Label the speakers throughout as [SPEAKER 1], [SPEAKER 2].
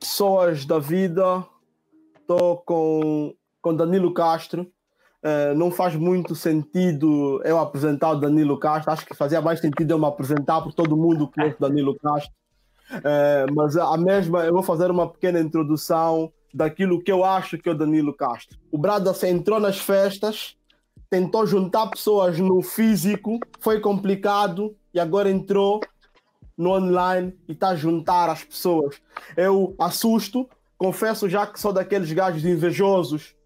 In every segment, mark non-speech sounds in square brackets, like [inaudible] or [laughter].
[SPEAKER 1] Pessoas da vida, estou com, com Danilo Castro. Uh, não faz muito sentido eu apresentar o Danilo Castro. Acho que fazia mais sentido eu me apresentar, porque todo mundo conhece o Danilo Castro. Uh, mas a mesma, eu vou fazer uma pequena introdução daquilo que eu acho que é o Danilo Castro. O Brada entrou nas festas, tentou juntar pessoas no físico, foi complicado e agora entrou no online e está a juntar as pessoas. Eu assusto, confesso já que sou daqueles gajos invejosos.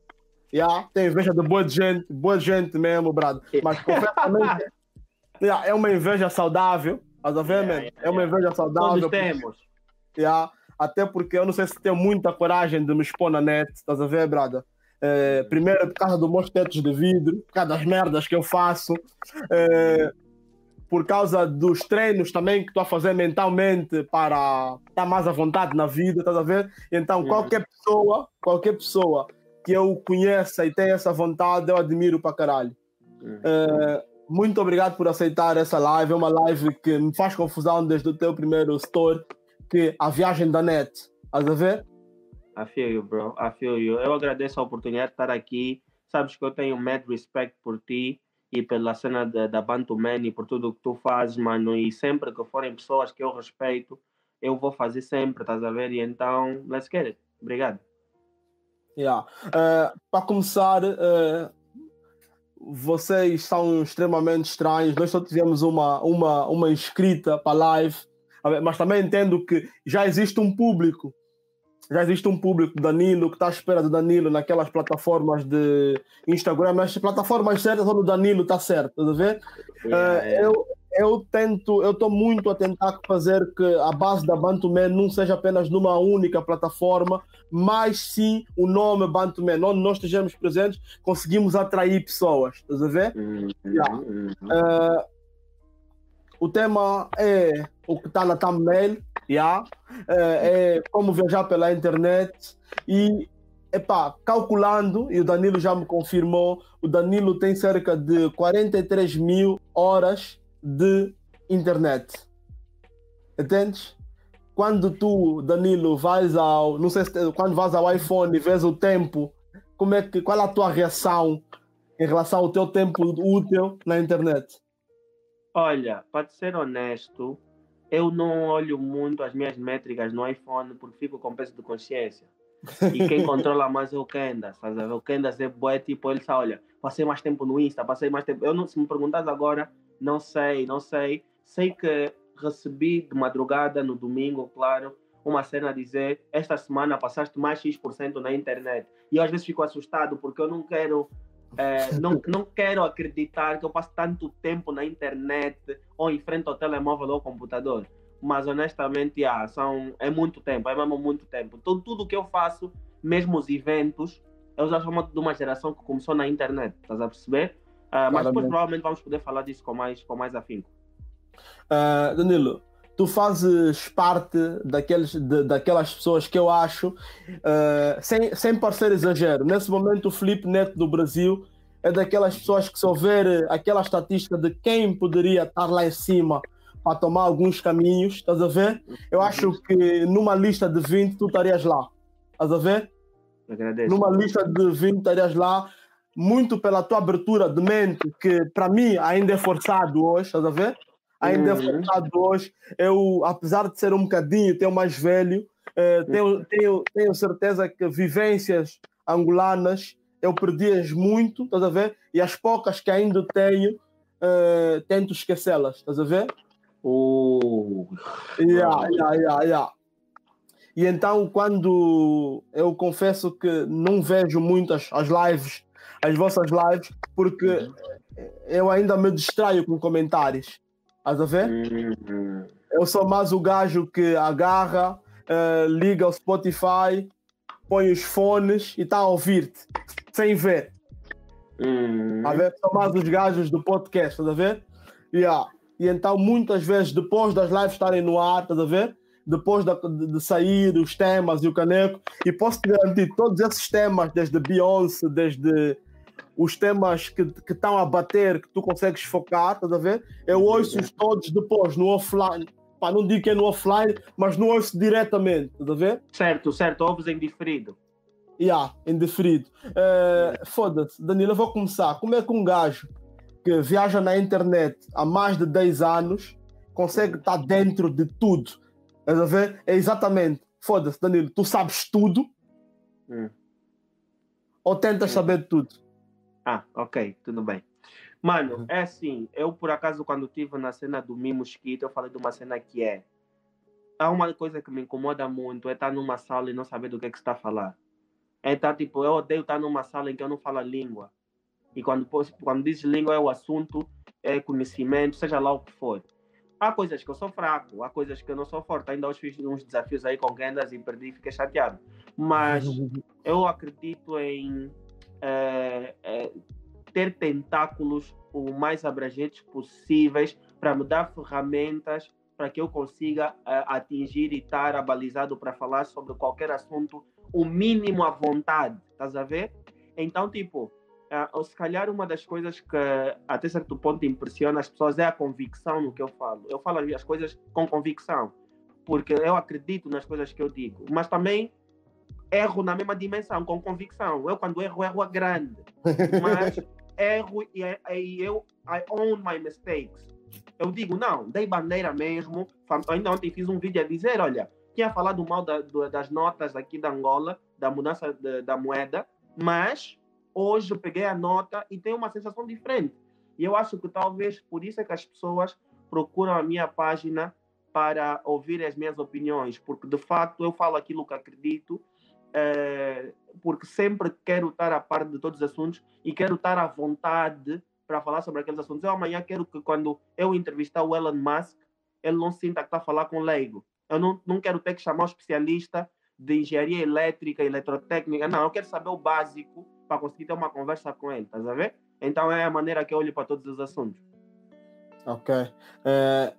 [SPEAKER 1] Yeah, tem inveja de boa gente, boa gente mesmo, Brado. Mas confesso também [laughs] yeah, é uma inveja saudável. Estás a ver, yeah, yeah, É uma inveja saudável.
[SPEAKER 2] Todos temos.
[SPEAKER 1] Yeah, até porque eu não sei se tenho muita coragem de me expor na net. Estás a ver, Brada? É, primeiro por causa dos meus tetos de vidro, por causa das merdas que eu faço. É, por causa dos treinos também que estou a fazer mentalmente para estar mais à vontade na vida, estás a ver? Então, qualquer pessoa, qualquer pessoa que eu conheça e tenha essa vontade, eu admiro para caralho. É, muito obrigado por aceitar essa live. É uma live que me faz confusão desde o teu primeiro story, que a viagem da net. Estás a ver?
[SPEAKER 2] I feel you, bro. I feel you. Eu agradeço a oportunidade de estar aqui. Sabes que eu tenho mad respect por ti e pela cena da Bantu Man e por tudo que tu fazes, mano. E sempre que forem pessoas que eu respeito, eu vou fazer sempre, estás a ver? E então, let's get it. Obrigado.
[SPEAKER 1] Yeah. Uh, para começar, uh, vocês são extremamente estranhos. Nós só tivemos uma, uma, uma inscrita para a live, mas também entendo que já existe um público já existe um público Danilo que está à espera do Danilo naquelas plataformas de Instagram, mas as plataformas certas onde o Danilo está certo, a ver? Uh, eu, eu tento, eu estou muito a tentar fazer que a base da Bantuman não seja apenas numa única plataforma, mas sim o nome Bantuman, onde nós estejamos presentes, conseguimos atrair pessoas, a ver? Uhum, yeah. uh, o tema é o que está na thumbnail, yeah? é, é como viajar pela internet e epá, calculando, e o Danilo já me confirmou, o Danilo tem cerca de 43 mil horas de internet. Entendes? Quando tu, Danilo, vais ao. Não sei se quando vais ao iPhone e vês o tempo, como é que, qual é a tua reação em relação ao teu tempo útil na internet?
[SPEAKER 2] Olha, para ser honesto, eu não olho muito as minhas métricas no iPhone porque fico com peso de consciência. E quem [laughs] controla mais é o Kendas? O Kendas é boé, tipo, ele só olha, passei mais tempo no Insta, passei mais tempo. Eu não, se me perguntas agora, não sei, não sei. Sei que recebi de madrugada, no domingo, claro, uma cena a dizer: Esta semana passaste mais X% na internet. E eu às vezes fico assustado porque eu não quero é, não, não quero acreditar que eu passo tanto tempo na internet ou em frente ao telemóvel ou ao computador. Mas honestamente, yeah, são, é muito tempo, é mesmo muito tempo. Então, tudo que eu faço, mesmo os eventos, eu já sou de uma geração que começou na internet, estás a perceber? Uh, mas depois provavelmente vamos poder falar disso com mais, com mais afinco.
[SPEAKER 1] Uh, Danilo, tu fazes parte daqueles, de, daquelas pessoas que eu acho, uh, sem, sem parecer exagero, nesse momento o Felipe Neto do Brasil é daquelas pessoas que se houver aquela estatística de quem poderia estar lá em cima para tomar alguns caminhos, estás a ver? Eu acho que numa lista de 20 tu estarias lá, estás a ver?
[SPEAKER 2] Agradeço.
[SPEAKER 1] Numa lista de 20 estarias lá, muito pela tua abertura de mente, que para mim ainda é forçado hoje, estás a ver? Ainda uhum. focado hoje. Eu, apesar de ser um bocadinho, tenho mais velho, uh, tenho, tenho, tenho certeza que vivências angolanas eu perdi-as muito, estás a ver? E as poucas que ainda tenho, uh, tento esquecê-las, estás a ver?
[SPEAKER 2] Oh.
[SPEAKER 1] Yeah, yeah, yeah, yeah. E então, quando eu confesso que não vejo muitas as lives, as vossas lives, porque uhum. eu ainda me distraio com comentários. Estás a ver? Uhum. Eu sou mais o gajo que agarra, uh, liga o Spotify, põe os fones e está a ouvir-te, sem ver.
[SPEAKER 2] Uhum.
[SPEAKER 1] A ver? São mais os gajos do podcast, estás a ver? Yeah. E então, muitas vezes, depois das lives estarem no ar, estás a ver? Depois de, de sair os temas e o caneco, e posso te garantir, todos esses temas, desde Beyoncé, desde os temas que estão a bater, que tu consegues focar, estás a ver? Eu ouço-os todos depois no offline. Pá, não digo que é no offline, mas não ouço diretamente, estás a ver?
[SPEAKER 2] Certo, certo, ouves em diferido.
[SPEAKER 1] Yeah, em diferido. Uh, Foda-se, Danilo, eu vou começar. Como é que um gajo que viaja na internet há mais de 10 anos consegue estar dentro de tudo? Estás a ver? É exatamente. Foda-se, Danilo, tu sabes tudo hum. ou tentas hum. saber tudo?
[SPEAKER 2] Ah, ok, tudo bem. Mano, uhum. é assim, eu por acaso quando estive na cena do Mi Mosquito, eu falei de uma cena que é. Há uma coisa que me incomoda muito, é estar numa sala e não saber do que é que está a falar. É estar tipo, eu odeio estar numa sala em que eu não falo a língua. E quando, quando diz língua é o assunto, é conhecimento, seja lá o que for. Há coisas que eu sou fraco, há coisas que eu não sou forte. Ainda hoje fiz uns desafios aí com Gendas e perdi e fiquei chateado. Mas [laughs] eu acredito em é, é, ter tentáculos o mais abrangentes possíveis para me dar ferramentas para que eu consiga é, atingir e estar abalizado para falar sobre qualquer assunto o mínimo à vontade, estás a ver? Então, tipo, uh, se calhar uma das coisas que até certo ponto impressiona as pessoas é a convicção no que eu falo. Eu falo as coisas com convicção, porque eu acredito nas coisas que eu digo, mas também erro na mesma dimensão, com convicção. Eu, quando erro, erro a grande. Mas [laughs] erro e, e eu, I own my mistakes. Eu digo, não, dei bandeira mesmo. Ainda ontem fiz um vídeo a dizer: olha, tinha falado mal da, das notas aqui da Angola, da mudança de, da moeda, mas hoje eu peguei a nota e tenho uma sensação diferente. E eu acho que talvez por isso é que as pessoas procuram a minha página para ouvir as minhas opiniões, porque de fato eu falo aquilo que acredito é, porque sempre quero estar a par de todos os assuntos e quero estar à vontade para falar sobre aqueles assuntos. Eu amanhã quero que quando eu entrevistar o Elon Musk, ele não sinta que está a falar com leigo. Eu não, não quero ter que chamar um especialista de engenharia elétrica, eletrotécnica. Não, eu quero saber o básico para conseguir ter uma conversa com ele, tá a ver? Então é a maneira que eu olho para todos os assuntos.
[SPEAKER 1] Ok. É,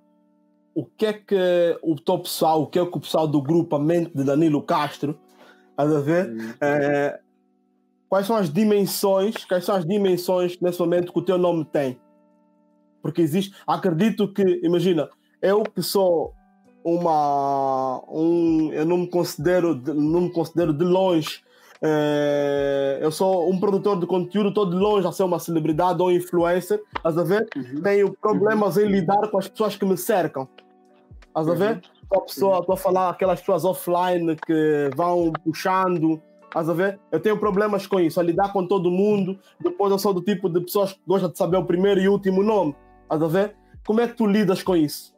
[SPEAKER 1] o que é que o pessoal, o que é que o pessoal do Mente de Danilo Castro Estás a ver? É, quais são as dimensões, quais são as dimensões nesse momento que o teu nome tem? Porque existe, acredito que, imagina, eu que sou uma, um, eu não me considero, não me considero de longe, é, eu sou um produtor de conteúdo, estou de longe a ser uma celebridade ou influencer, estás a ver? Uhum. Tenho problemas uhum. em lidar com as pessoas que me cercam, estás a ver? Uhum a pessoa, estou a falar aquelas pessoas offline que vão puxando, estás a ver? Eu tenho problemas com isso, a lidar com todo mundo. Depois eu sou do tipo de pessoas que gosta de saber o primeiro e último nome, estás a ver? Como é que tu lidas com isso?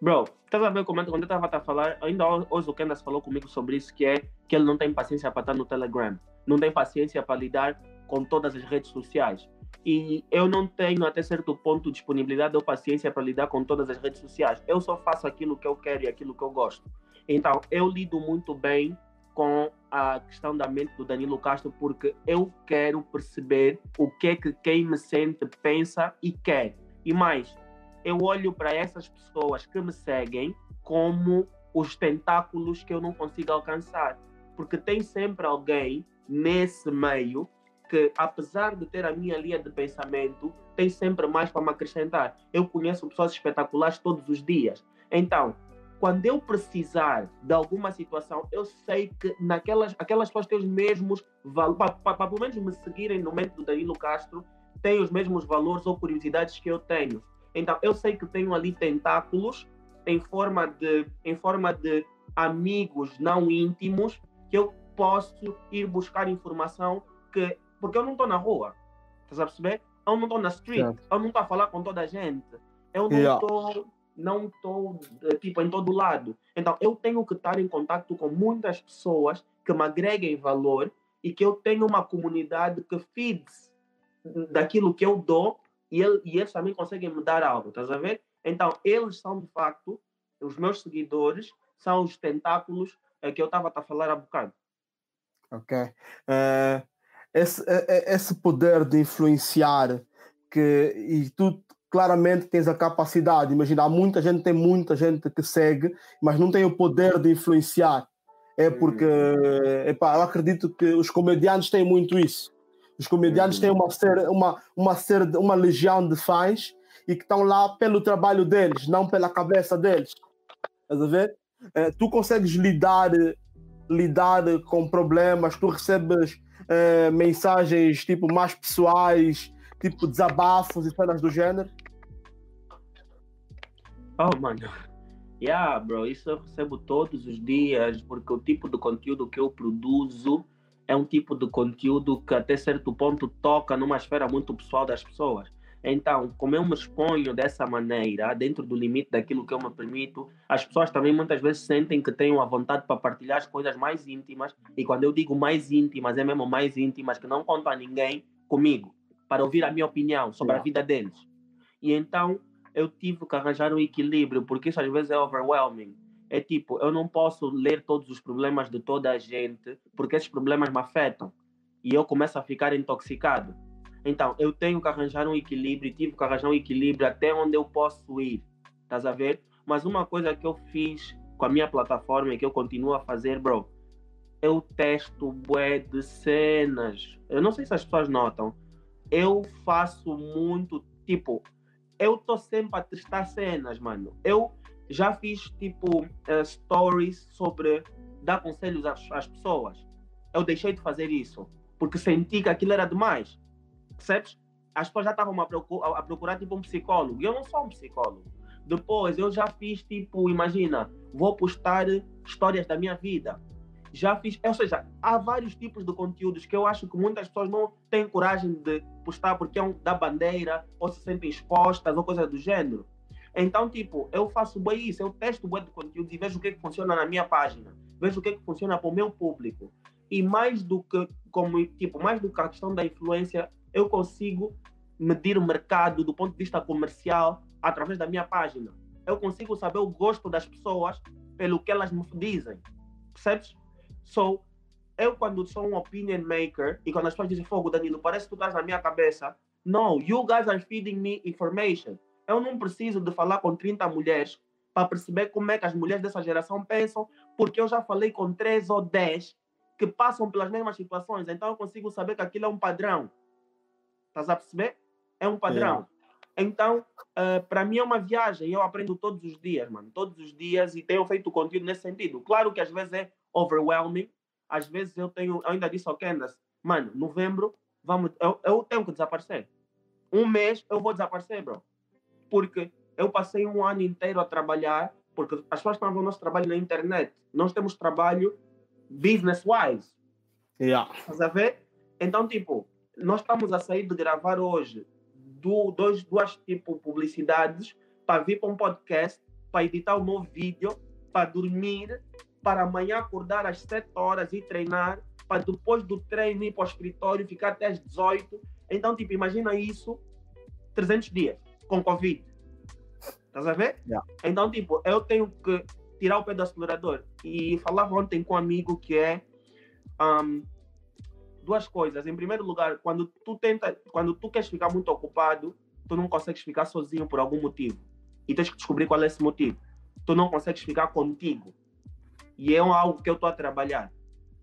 [SPEAKER 2] Bro, estás a ver como quando eu estava a falar, ainda hoje o Kendas falou comigo sobre isso, que é que ele não tem paciência para estar no Telegram, não tem paciência para lidar com todas as redes sociais e eu não tenho até certo ponto disponibilidade ou paciência para lidar com todas as redes sociais. Eu só faço aquilo que eu quero e aquilo que eu gosto. Então, eu lido muito bem com a questão da mente do Danilo Castro porque eu quero perceber o que é que quem me sente pensa e quer. E mais, eu olho para essas pessoas que me seguem como os tentáculos que eu não consigo alcançar. Porque tem sempre alguém nesse meio que, apesar de ter a minha linha de pensamento, tem sempre mais para me acrescentar. Eu conheço pessoas espetaculares todos os dias. Então, quando eu precisar de alguma situação, eu sei que naquelas aquelas pessoas têm os mesmos valores, para pelo menos me seguirem no método do Danilo Castro, têm os mesmos valores ou curiosidades que eu tenho. Então, eu sei que tenho ali tentáculos em forma de, em forma de amigos não íntimos que eu posso ir buscar informação que porque eu não estou na rua. Estás a perceber? Eu não estou na street. Eu não estou a falar com toda a gente. Eu não estou. Yeah. Não estou, eh, tipo, em todo lado. Então, eu tenho que estar em contato com muitas pessoas que me agreguem valor e que eu tenho uma comunidade que feeds daquilo que eu dou e, ele, e eles também conseguem me dar algo, estás a ver? Então, eles são de facto, os meus seguidores, são os tentáculos é, que eu estava a falar há bocado.
[SPEAKER 1] Ok. Uh, esse, é, é, esse poder de influenciar que e tu claramente tens a capacidade. Imagina, há muita gente, tem muita gente que segue, mas não tem o poder de influenciar. É porque, epá, eu acredito que os comediantes têm muito isso. Os comediantes têm uma, ser, uma, uma, ser, uma legião de fãs e que estão lá pelo trabalho deles, não pela cabeça deles. Estás a ver? É, tu consegues lidar, lidar com problemas, tu recebes é, mensagens tipo mais pessoais, tipo desabafos e cenas do gênero?
[SPEAKER 2] Oh, mano. Yeah, bro, isso eu recebo todos os dias, porque o tipo de conteúdo que eu produzo é um tipo de conteúdo que até certo ponto toca numa esfera muito pessoal das pessoas. Então, como eu me exponho dessa maneira, dentro do limite daquilo que eu me permito, as pessoas também muitas vezes sentem que têm a vontade para partilhar as coisas mais íntimas. E quando eu digo mais íntimas, é mesmo mais íntimas, que não contam a ninguém comigo, para ouvir a minha opinião sobre a vida deles. E então, eu tive que arranjar um equilíbrio, porque isso às vezes é overwhelming. É tipo, eu não posso ler todos os problemas de toda a gente, porque esses problemas me afetam. E eu começo a ficar intoxicado. Então, eu tenho que arranjar um equilíbrio, tive que arranjar um equilíbrio até onde eu posso ir. Estás a ver? Mas uma coisa que eu fiz com a minha plataforma e que eu continuo a fazer, bro, eu testo bué de cenas. Eu não sei se as pessoas notam. Eu faço muito, tipo, eu tô sempre a testar cenas, mano. Eu já fiz tipo uh, stories sobre dar conselhos às, às, pessoas. Eu deixei de fazer isso porque senti que aquilo era demais. Percebes? As pessoas já estavam a, procurar, a procurar tipo um psicólogo. Eu não sou um psicólogo. Depois eu já fiz tipo, imagina, vou postar histórias da minha vida já fiz, ou seja, há vários tipos de conteúdos que eu acho que muitas pessoas não têm coragem de postar porque é um da bandeira, ou se sentem expostas, ou coisa do gênero. Então, tipo, eu faço bem isso, eu testo bem de conteúdo e vejo o que, é que funciona na minha página, vejo o que, é que funciona para o meu público. E mais do que, como, tipo, mais do que a questão da influência, eu consigo medir o mercado do ponto de vista comercial através da minha página. Eu consigo saber o gosto das pessoas pelo que elas me dizem. Percebes? So, eu quando sou um opinion maker e quando as pessoas dizem fogo, Danilo, parece que tu estás na minha cabeça. No, you guys are feeding me information. Eu não preciso de falar com 30 mulheres para perceber como é que as mulheres dessa geração pensam, porque eu já falei com 3 ou 10 que passam pelas mesmas situações. Então eu consigo saber que aquilo é um padrão. Estás a perceber? É um padrão. Então, uh, para mim é uma viagem. Eu aprendo todos os dias, mano. Todos os dias e tenho feito conteúdo nesse sentido. Claro que às vezes é overwhelming. Às vezes eu tenho, eu ainda disse ao Candace, mano, novembro, vamos, eu, eu tenho que desaparecer. Um mês eu vou desaparecer, bro. Porque eu passei um ano inteiro a trabalhar, porque as pessoas estão a ver o nosso trabalho na internet. Nós temos trabalho business-wise.
[SPEAKER 1] Yeah.
[SPEAKER 2] Estás a ver? Então, tipo, nós estamos a sair de gravar hoje do, dois, duas tipo publicidades para vir para um podcast, para editar um novo vídeo, para dormir para amanhã acordar às 7 horas e treinar, para depois do treino ir para o escritório, ficar até às 18. Então, tipo, imagina isso 300 dias com Covid. Estás a ver?
[SPEAKER 1] Yeah.
[SPEAKER 2] Então, tipo, eu tenho que tirar o pé do acelerador. E falava ontem com um amigo que é um, duas coisas. Em primeiro lugar, quando tu tenta, quando tu queres ficar muito ocupado, tu não consegues ficar sozinho por algum motivo. E tens que descobrir qual é esse motivo. Tu não consegues ficar contigo. E é algo que eu estou a trabalhar.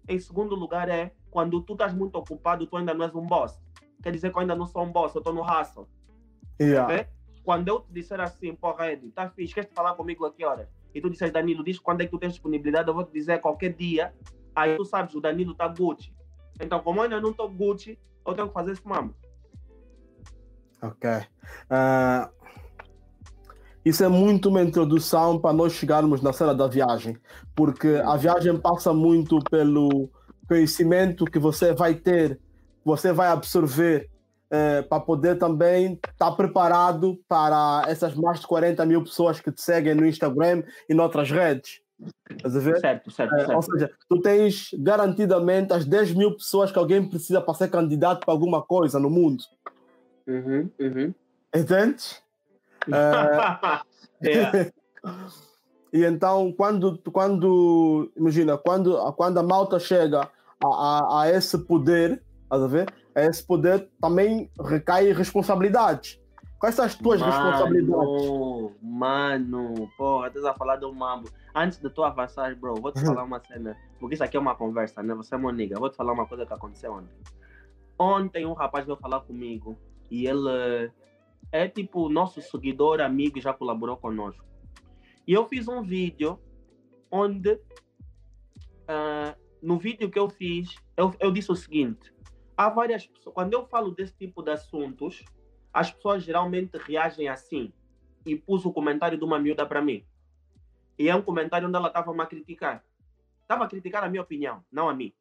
[SPEAKER 2] Em segundo lugar, é quando tu estás muito ocupado, tu ainda não és um boss. Quer dizer que eu ainda não sou um boss, eu estou no hustle.
[SPEAKER 1] Yeah.
[SPEAKER 2] Quando eu te disser assim, porra, Ed, tá fixe, queres falar comigo aqui horas? E tu disseres, Danilo, diz quando é que tu tens disponibilidade, eu vou te dizer qualquer dia. Aí tu sabes, o Danilo tá Gucci. Então, como ainda não estou Gucci, eu tenho que fazer esse mamo.
[SPEAKER 1] Ok. Uh, isso é muito uma introdução para nós chegarmos na cena da viagem, porque a viagem passa muito pelo conhecimento que você vai ter, você vai absorver eh, para poder também estar tá preparado para essas mais de 40 mil pessoas que te seguem no Instagram e noutras redes. Estás a ver?
[SPEAKER 2] Certo, certo,
[SPEAKER 1] certo. ou seja, tu tens garantidamente as 10 mil pessoas que alguém precisa para ser candidato para alguma coisa no mundo.
[SPEAKER 2] Uhum, uhum.
[SPEAKER 1] Entendes? [laughs] É. [laughs] [laughs] e então, quando, quando imagina, quando, quando a malta chega a, a, a esse poder, a ver? A esse poder também recai responsabilidades. Quais são as tuas
[SPEAKER 2] mano,
[SPEAKER 1] responsabilidades?
[SPEAKER 2] Mano, porra, estás a falar do mambo. Antes de tu avançar, bro, vou te falar uma cena. Porque isso aqui é uma conversa, né? Você é uma nigga. Vou te falar uma coisa que aconteceu ontem. Ontem um rapaz veio falar comigo e ele é tipo nosso seguidor, amigo, já colaborou conosco. E eu fiz um vídeo onde, uh, no vídeo que eu fiz, eu, eu disse o seguinte: há várias pessoas, quando eu falo desse tipo de assuntos, as pessoas geralmente reagem assim. E pus o comentário de uma miúda para mim. E é um comentário onde ela estava a criticar. Estava a criticar a minha opinião, não a mim.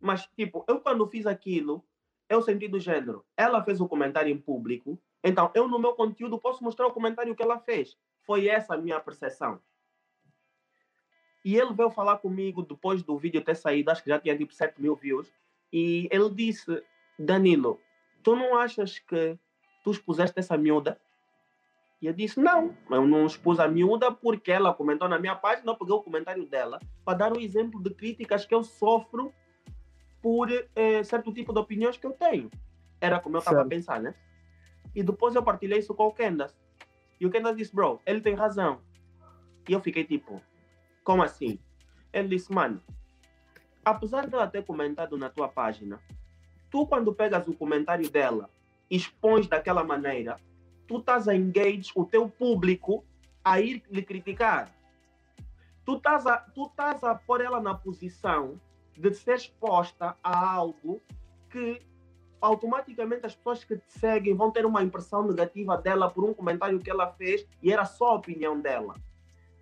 [SPEAKER 2] Mas, tipo, eu quando fiz aquilo, eu senti do gênero. Ela fez o comentário em público, então eu no meu conteúdo posso mostrar o comentário que ela fez. Foi essa a minha percepção. E ele veio falar comigo depois do vídeo ter saído, acho que já tinha tipo 7 mil views. E ele disse: Danilo, tu não achas que tu expuseste essa miúda? E eu disse: Não, eu não expus a miúda porque ela comentou na minha página, eu peguei o comentário dela para dar um exemplo de críticas que eu sofro por eh, certo tipo de opiniões que eu tenho. Era como eu estava a pensar, né? E depois eu partilhei isso com o Kendas. E o Kendas disse: Bro, ele tem razão. E eu fiquei tipo: Como assim? Ele disse: Mano, apesar dela ter comentado na tua página, tu quando pegas o comentário dela, expões daquela maneira, tu estás a engage o teu público a ir lhe criticar. Tu estás a, tu estás a pôr ela na posição de ser exposta a algo que automaticamente as pessoas que te seguem vão ter uma impressão negativa dela por um comentário que ela fez e era só a opinião dela.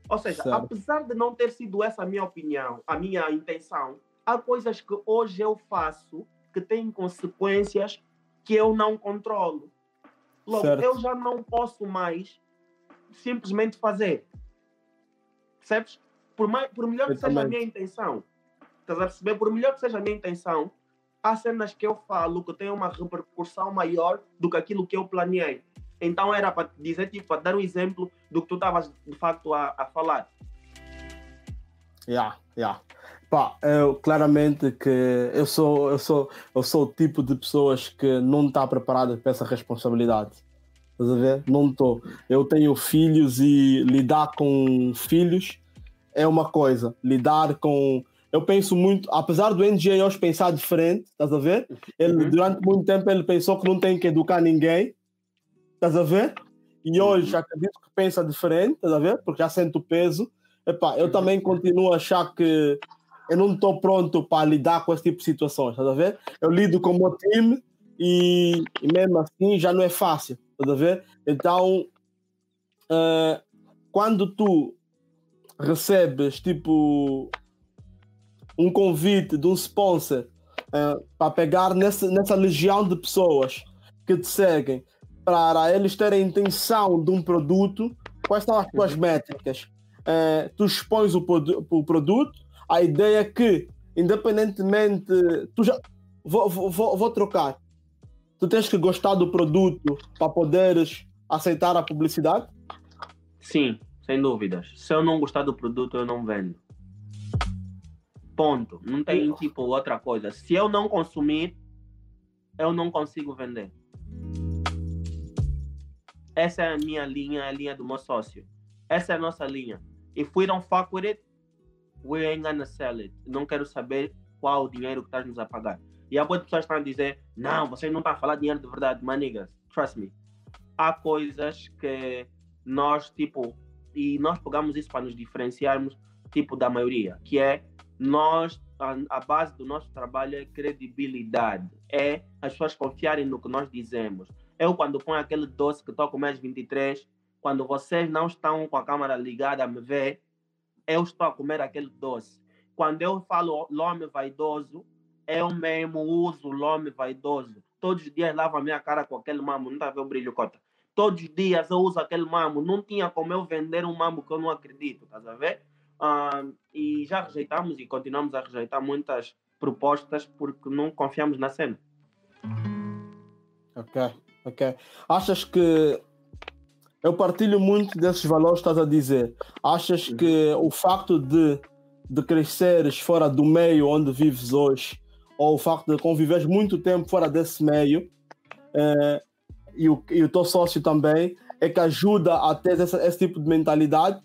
[SPEAKER 2] Ou seja, certo. apesar de não ter sido essa a minha opinião, a minha intenção, há coisas que hoje eu faço que têm consequências que eu não controlo. Logo, certo. eu já não posso mais simplesmente fazer. Percebes? Por, mais, por melhor que seja a minha intenção, estás a perceber? Por melhor que seja a minha intenção, há cenas que eu falo que têm uma repercussão maior do que aquilo que eu planeei. Então era para dizer, tipo, para dar um exemplo do que tu estavas de facto a, a falar.
[SPEAKER 1] Yeah, yeah. Pá, eu claramente que eu sou, eu sou, eu sou o tipo de pessoas que não está preparada para essa responsabilidade. Estás a ver? Não estou. Eu tenho filhos e lidar com filhos é uma coisa. Lidar com. Eu penso muito, apesar do NGA hoje pensar diferente, estás a ver? Ele, uhum. Durante muito tempo ele pensou que não tem que educar ninguém, estás a ver? E hoje uhum. acredito que pensa diferente, estás a ver? Porque já sente o peso. Epá, eu uhum. também continuo a achar que eu não estou pronto para lidar com esse tipo de situações, estás a ver? Eu lido com o meu time e, e mesmo assim já não é fácil, estás a ver? Então, uh, quando tu recebes tipo um convite de um sponsor uh, para pegar nessa, nessa legião de pessoas que te seguem para eles terem intenção de um produto, quais são as tuas métricas? Uh, tu expões o, o produto, a ideia é que, independentemente, tu já vou, vou, vou trocar. Tu tens que gostar do produto para poderes aceitar a publicidade?
[SPEAKER 2] Sim, sem dúvidas. Se eu não gostar do produto, eu não vendo. Ponto. Não tem tipo outra coisa. Se eu não consumir, eu não consigo vender. Essa é a minha linha, a linha do meu sócio. Essa é a nossa linha. If we don't fuck with it, we ain't gonna sell it. Não quero saber qual o dinheiro que estás nos a pagar. E há muitas pessoas estão a dizer, não, vocês não estão a falar dinheiro de verdade, manigas. Trust me. Há coisas que nós, tipo, e nós pegamos isso para nos diferenciarmos, tipo, da maioria, que é nós, a, a base do nosso trabalho é credibilidade. É as pessoas confiarem no que nós dizemos. Eu, quando ponho aquele doce que comer às 23, quando vocês não estão com a câmera ligada a me ver, eu estou a comer aquele doce. Quando eu falo lome vaidoso, eu mesmo uso lome vaidoso. Todos os dias lavo a minha cara com aquele mamo, não está a ver o brilho cota. Todos os dias eu uso aquele mamo. Não tinha como eu vender um mamo que eu não acredito, estás a ver? Uh, e já rejeitamos e continuamos a rejeitar muitas propostas porque não confiamos na cena.
[SPEAKER 1] Ok, ok. Achas que eu partilho muito desses valores que estás a dizer. Achas uhum. que o facto de, de cresceres fora do meio onde vives hoje, ou o facto de conviveres muito tempo fora desse meio, eh, e, o, e o teu sócio também, é que ajuda a ter esse, esse tipo de mentalidade?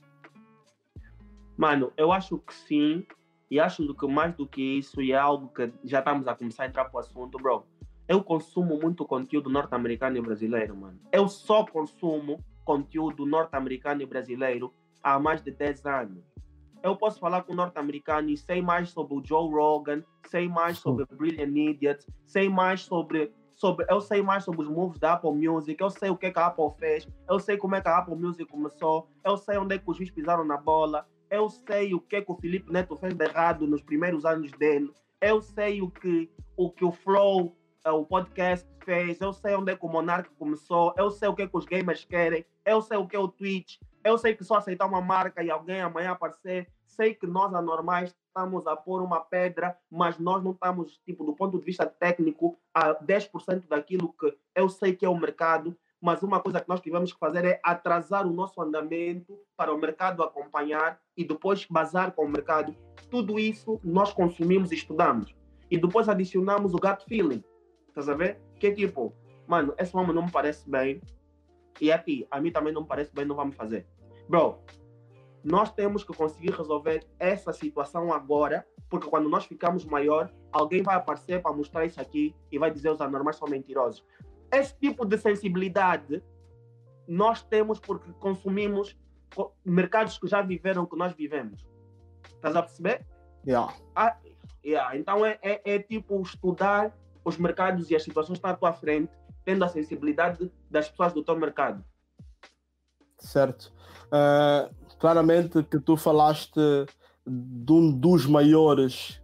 [SPEAKER 2] Mano, eu acho que sim. E acho que mais do que isso, e é algo que já estamos a começar a entrar para o assunto, bro. eu consumo muito conteúdo norte-americano e brasileiro, mano. Eu só consumo conteúdo norte-americano e brasileiro há mais de 10 anos. Eu posso falar com norte-americano e sei mais sobre o Joe Rogan, sei mais sobre Brilliant Idiots, sei mais sobre, sobre. Eu sei mais sobre os moves da Apple Music, eu sei o que, que a Apple fez, eu sei como é que a Apple Music começou, eu sei onde é que os juízes pisaram na bola, eu sei o que, que o Felipe Neto fez de errado nos primeiros anos dele, eu sei o que o, que o Flow, o podcast fez, eu sei onde é que o Monark começou, eu sei o que, que os gamers querem, eu sei o que é o Twitch, eu sei que só aceitar uma marca e alguém amanhã aparecer, sei que nós anormais estamos a pôr uma pedra, mas nós não estamos, tipo, do ponto de vista técnico, a 10% daquilo que eu sei que é o mercado, mas uma coisa que nós tivemos que fazer é atrasar o nosso andamento para o mercado acompanhar e depois bazar com o mercado. Tudo isso nós consumimos e estudamos. E depois adicionamos o gut feeling. Estás a ver? Que é tipo, mano, esse homem não me parece bem. E aqui, a mim também não me parece bem, não vamos fazer. Bro, nós temos que conseguir resolver essa situação agora, porque quando nós ficamos maior, alguém vai aparecer para mostrar isso aqui e vai dizer os anormais são mentirosos. Esse tipo de sensibilidade nós temos porque consumimos mercados que já viveram que nós vivemos. Estás a perceber?
[SPEAKER 1] Yeah.
[SPEAKER 2] Ah, yeah. Então é, é, é, tipo estudar os mercados e as situações estão à tua frente, tendo a sensibilidade das pessoas do teu mercado.
[SPEAKER 1] Certo. Uh, claramente que tu falaste de um dos maiores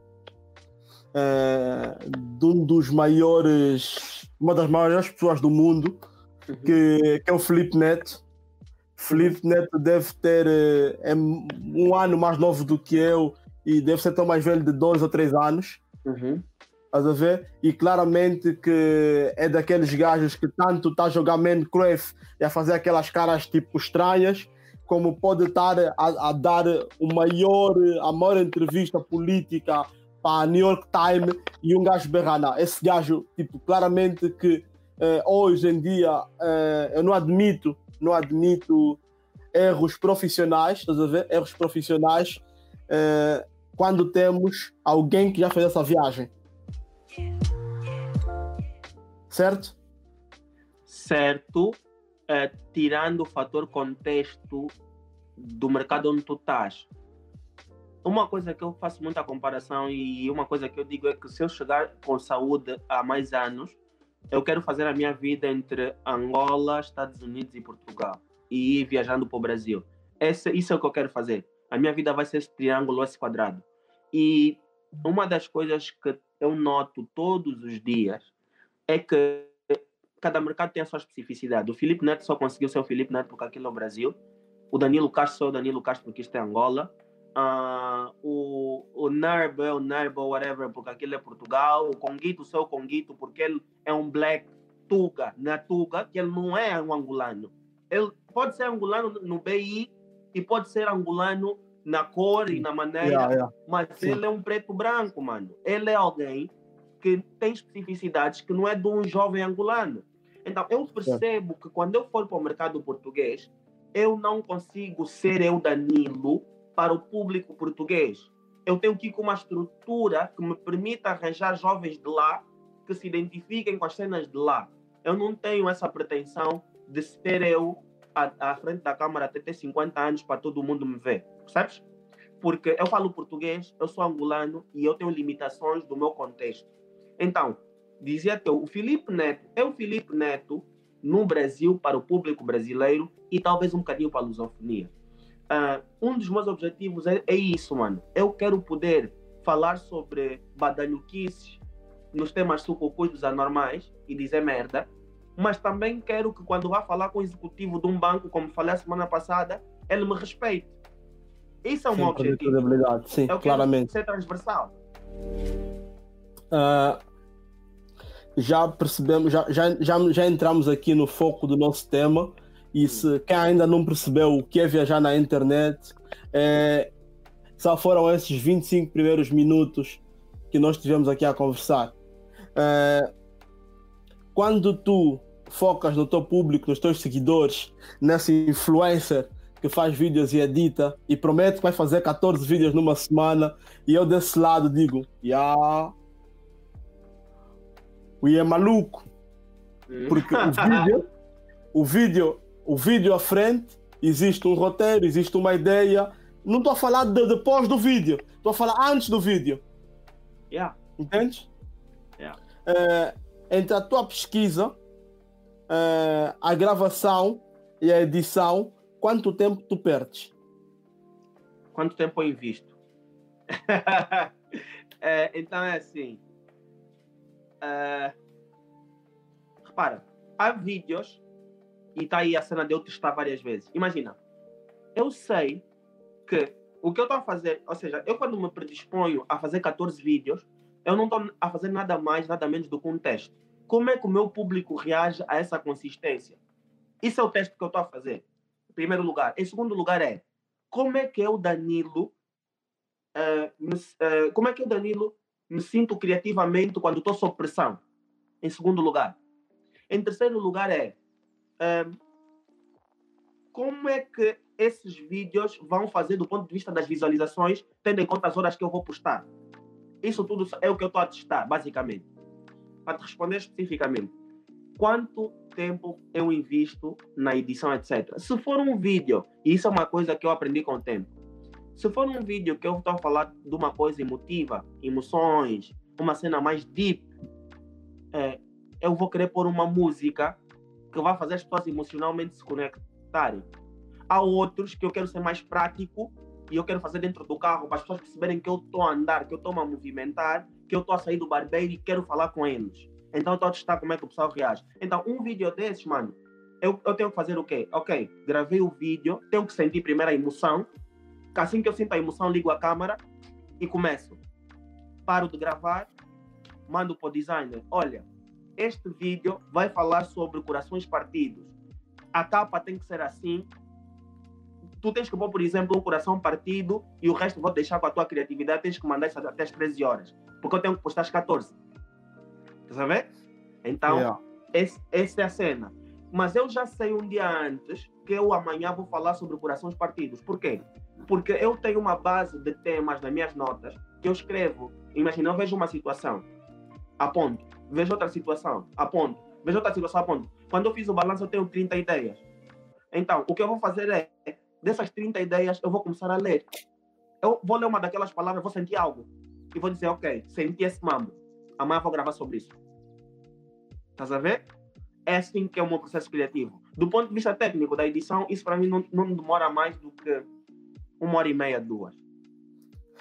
[SPEAKER 1] uh, de um dos maiores uma das maiores pessoas do mundo uhum. que, que é o Felipe Neto Felipe Neto deve ter uh, é um ano mais novo do que eu e deve ser tão mais velho de dois ou três anos
[SPEAKER 2] uhum.
[SPEAKER 1] Estás a ver? E claramente que é daqueles gajos que tanto está a jogar Minecraft e a fazer aquelas caras tipo estranhas, como pode estar a, a, dar o maior, a maior entrevista política para a New York Times e um gajo berrana. Esse gajo, tipo, claramente que eh, hoje em dia eh, eu não admito, não admito erros profissionais, estás a ver? Erros profissionais eh, quando temos alguém que já fez essa viagem. Certo?
[SPEAKER 2] Certo uh, tirando o fator contexto do mercado onde tu estás. Uma coisa que eu faço muita comparação e uma coisa que eu digo é que se eu chegar com saúde há mais anos, eu quero fazer a minha vida entre Angola, Estados Unidos e Portugal e ir viajando para o Brasil. Esse, isso é o que eu quero fazer. A minha vida vai ser esse triângulo, esse quadrado. E uma das coisas que eu noto todos os dias é que cada mercado tem a sua especificidade. O Felipe Neto só conseguiu ser o Felipe Neto porque aquilo é o Brasil. O Danilo Castro só é o Danilo Castro porque isto é Angola. Uh, o, o Nerbo é o Nerbo, whatever, porque aquilo é Portugal. O Conguito só é o Conguito porque ele é um black Tuga, na Tuga, que ele não é um angolano. Ele pode ser angolano no BI e pode ser angolano na cor e na maneira, yeah, yeah. mas Sim. ele é um preto branco, mano. Ele é alguém que tem especificidades que não é de um jovem angolano. Então, eu percebo que quando eu for para o mercado português, eu não consigo ser eu, Danilo, para o público português. Eu tenho que ir com uma estrutura que me permita arranjar jovens de lá que se identifiquem com as cenas de lá. Eu não tenho essa pretensão de ser eu à, à frente da câmara até ter 50 anos para todo mundo me ver, percebes? Porque eu falo português, eu sou angolano e eu tenho limitações do meu contexto. Então, dizia que o Felipe Neto é o Felipe Neto no Brasil para o público brasileiro e talvez um bocadinho para a lusofonia. Uh, um dos meus objetivos é, é, isso, mano. Eu quero poder falar sobre badalhoquices nos temas sucocus dos anormais e dizer merda, mas também quero que quando vá falar com o executivo de um banco, como falei a semana passada, ele me respeite. Isso é o meu objetivo.
[SPEAKER 1] Sim, Eu claramente.
[SPEAKER 2] ser transversal.
[SPEAKER 1] Uh, já percebemos, já, já, já, já entramos aqui no foco do nosso tema. E se quem ainda não percebeu o que é viajar na internet, é, só foram esses 25 primeiros minutos que nós tivemos aqui a conversar. É, quando tu focas no teu público, nos teus seguidores, nessa influencer que faz vídeos e edita e promete que vai fazer 14 vídeos numa semana, e eu desse lado digo, yeah, o I é maluco.
[SPEAKER 2] Hum.
[SPEAKER 1] Porque o [laughs] vídeo, o vídeo, o vídeo à frente, existe um roteiro, existe uma ideia. Não estou a falar de depois do vídeo, estou a falar antes do vídeo.
[SPEAKER 2] Yeah.
[SPEAKER 1] Entendes?
[SPEAKER 2] Yeah.
[SPEAKER 1] Eh, entre a tua pesquisa, eh, a gravação e a edição, quanto tempo tu perdes?
[SPEAKER 2] Quanto tempo eu invisto? É, [laughs] então é assim. É, repara, há vídeos e está aí a cena de eu testar várias vezes. Imagina, eu sei que o que eu estou a fazer, ou seja, eu quando me predisponho a fazer 14 vídeos, eu não estou a fazer nada mais, nada menos do que um teste. Como é que o meu público reage a essa consistência? Isso é o teste que eu estou a fazer. Em primeiro lugar. Em segundo lugar é como é que eu, Danilo, eh, me- eh, como é que eu, Danilo, me sinto criativamente quando estou sob pressão? Em segundo lugar. Em terceiro lugar é eh, como é que esses vídeos vão fazer do ponto de vista das visualizações, tendo em conta as horas que eu vou postar? Isso tudo é o que eu estou a testar, basicamente. Para te responder especificamente, quanto tempo eu invisto na edição, etc. Se for um vídeo, e isso é uma coisa que eu aprendi com o tempo, se for um vídeo que eu estou a falar de uma coisa emotiva, emoções, uma cena mais deep, é, eu vou querer pôr uma música que vai fazer as pessoas emocionalmente se conectarem. Há outros que eu quero ser mais prático e eu quero fazer dentro do carro para as pessoas perceberem que eu estou a andar, que eu estou a movimentar, que eu estou a sair do barbeiro e quero falar com eles. Então eu estou a testar como é que o pessoal reage. Então, um vídeo desses, mano, eu, eu tenho que fazer o quê? Ok, gravei o vídeo, tenho que sentir primeiro a emoção. Assim que eu sinto a emoção, ligo a câmera e começo. Paro de gravar, mando para o designer. Olha, este vídeo vai falar sobre corações partidos. A capa tem que ser assim. Tu tens que pôr, por exemplo, um coração partido e o resto vou deixar com a tua criatividade. Tens que mandar isso até as 13 horas. Porque eu tenho que postar às 14. Tá vendo? Então,
[SPEAKER 1] Yeah.
[SPEAKER 2] esse, essa é a cena. Mas eu já sei um dia antes que eu amanhã vou falar sobre corações partidos. Por quê? Porque eu tenho uma base de temas nas minhas notas que eu escrevo. Imagina, eu vejo uma situação, aponto. Vejo outra situação, aponto. Vejo outra situação, aponto. Quando eu fiz o balanço, eu tenho 30 ideias. Então, o que eu vou fazer é, dessas 30 ideias, eu vou começar a ler. Eu vou ler uma daquelas palavras, vou sentir algo. E vou dizer, ok, senti esse mambo. Amanhã vou gravar sobre isso. Estás a ver? É assim que é o meu processo criativo. Do ponto de vista técnico da edição, isso para mim não, não demora mais do que uma hora e meia, duas.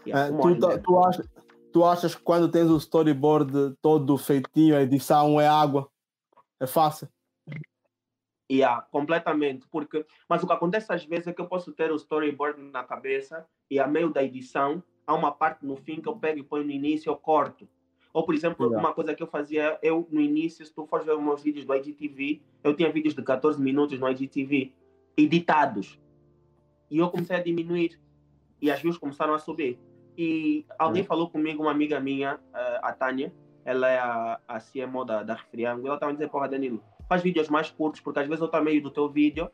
[SPEAKER 2] Yeah,
[SPEAKER 1] É,
[SPEAKER 2] hora
[SPEAKER 1] tu, tá-
[SPEAKER 2] meia.
[SPEAKER 1] tu, achas, tu achas que quando tens o storyboard todo feitinho, a edição é água? É fácil?
[SPEAKER 2] Yeah, completamente. Porque, mas o que acontece às vezes é que eu posso ter o storyboard na cabeça e a meio da edição há uma parte no fim que eu pego e ponho no início e eu corto. Ou, por exemplo,
[SPEAKER 1] Yeah.
[SPEAKER 2] uma coisa que eu fazia, eu no início, se tu fores ver meus vídeos do IGTV, eu tinha vídeos de 14 minutos no IGTV, editados. E eu comecei a diminuir. E as views começaram a subir. E alguém falou comigo, uma amiga minha, eh, a Tânia, ela é a, a CMO da, da Refriango, ela estava dizendo, porra, Danilo, faz vídeos mais curtos, porque às vezes eu estou meio do teu vídeo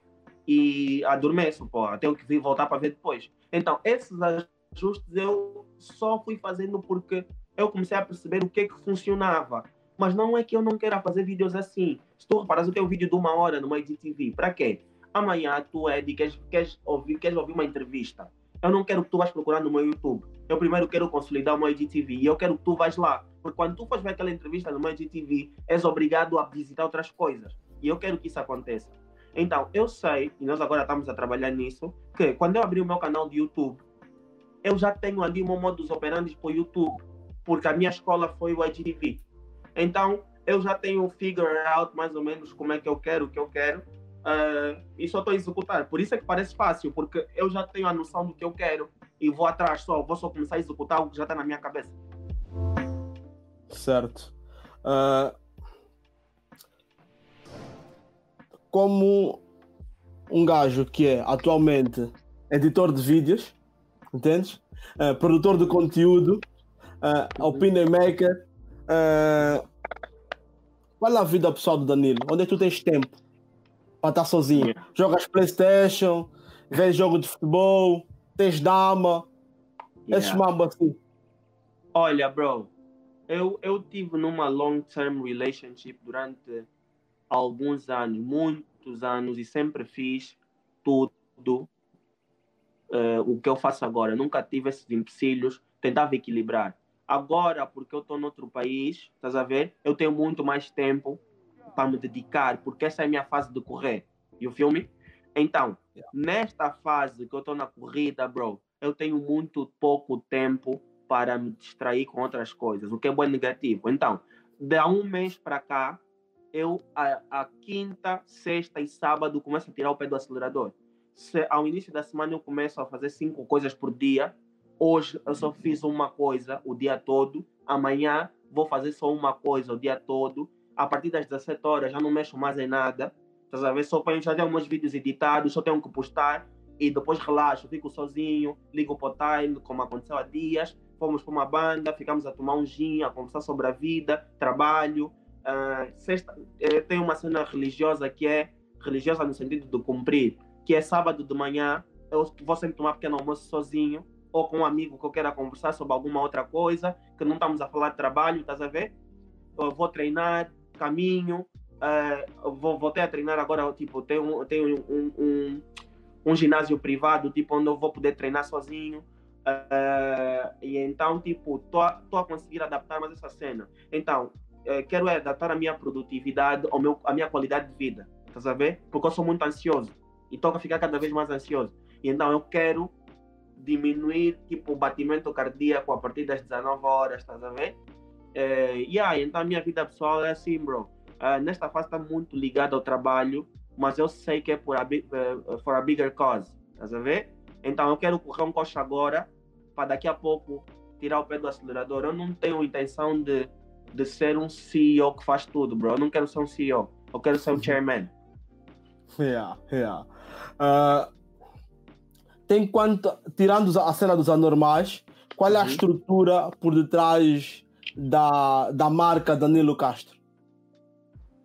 [SPEAKER 2] e adormeço, porra, tenho que vir voltar para ver depois. Então, esses ajustes eu só fui fazendo porque eu comecei a perceber o que é que funcionava. Mas não é que eu não queira fazer vídeos assim. Se tu eu tenho um vídeo de uma hora no IGTV. Para quê? Amanhã tu, Ed, queres, queres, ouvir, queres ouvir uma entrevista. Eu não quero que tu vás procurar no meu YouTube. Eu primeiro quero consolidar o meu IGTV e eu quero que tu vais lá. Porque quando tu fores ver aquela entrevista no meu IGTV, és obrigado a visitar outras coisas. E eu quero que isso aconteça. Então, eu sei, e nós agora estamos a trabalhar nisso, que quando eu abrir o meu canal de YouTube, eu já tenho ali o meu modus operandi para o YouTube. Porque a minha escola foi o IGTV. Então, eu já tenho figure out mais ou menos como é que eu quero, o que eu quero. Uh, e só estou a executar. Por isso é que parece fácil, porque eu já tenho a noção do que eu quero e vou atrás só, vou só começar a executar o que já está na minha cabeça.
[SPEAKER 1] Certo. Ah, como um gajo que é atualmente editor de vídeos, entendes? Ah, produtor de conteúdo, ah, opinion maker. ah, qual é a vida pessoal do Danilo? Onde é que tu tens tempo para estar sozinho? Jogas Playstation, vês jogo de futebol, tens dama, esses
[SPEAKER 2] Yeah.
[SPEAKER 1] mambo assim.
[SPEAKER 2] Olha, bro, eu, eu tive numa long-term relationship durante alguns anos, muitos anos, e sempre fiz tudo uh, o que eu faço agora. Nunca tive esses empecilhos, tentava equilibrar. Agora, porque eu estou noutro país, estás a ver? Eu tenho muito mais tempo para me dedicar, porque essa é a minha fase de correr. E o filme? Então, nesta fase que eu estou na corrida, bro, eu tenho muito pouco tempo para me distrair com outras coisas, o que é bom e negativo. Então, de um mês para cá, eu, a, a, quinta, sexta e sábado, começo a tirar o pé do acelerador. Se ao início da semana eu começo a fazer cinco coisas por dia, hoje eu só fiz uma coisa o dia todo, amanhã vou fazer só uma coisa o dia todo, a partir das 17 horas já não mexo mais em nada, estás a ver? Só para já tenho alguns vídeos editados, só tenho que postar e depois relaxo, fico sozinho, ligo para o time, como aconteceu há dias, fomos para uma banda, ficamos a tomar um gin, a conversar sobre a vida, trabalho. Uh, sexta, eu tenho uma cena religiosa que é religiosa no sentido de cumprir, que é sábado de manhã, eu vou sempre tomar pequeno almoço sozinho, ou com um amigo que eu queira conversar sobre alguma outra coisa, que não estamos a falar de trabalho, estás a ver? Eu vou treinar, caminho, uh, voltei a treinar agora, tipo, tenho, tenho um, um, um, ginásio privado, tipo, onde eu vou poder treinar sozinho. Uh, e então, tipo, tô, tô a conseguir adaptar mais essa cena. Então, uh, quero adaptar a minha produtividade, ao meu, a minha qualidade de vida, a ver? Porque eu sou muito ansioso e estou a ficar cada vez mais ansioso. E então eu quero diminuir tipo o batimento cardíaco a partir das 19 horas, estás a Uh, yeah, então a minha vida pessoal é assim, bro. Uh, nesta fase está muito ligado ao trabalho, mas eu sei que é por a, uh, for a bigger cause, estás a ver? Então eu quero correr um coxa agora, para daqui a pouco tirar o pé do acelerador. Eu não tenho intenção de, de ser um CEO que faz tudo, bro. Eu não quero ser um CEO, eu quero ser um chairman.
[SPEAKER 1] Yeah, yeah. Uh, tem quanto, tirando a cena dos anormais, qual é a uhum. estrutura por detrás da, da marca Danilo Castro?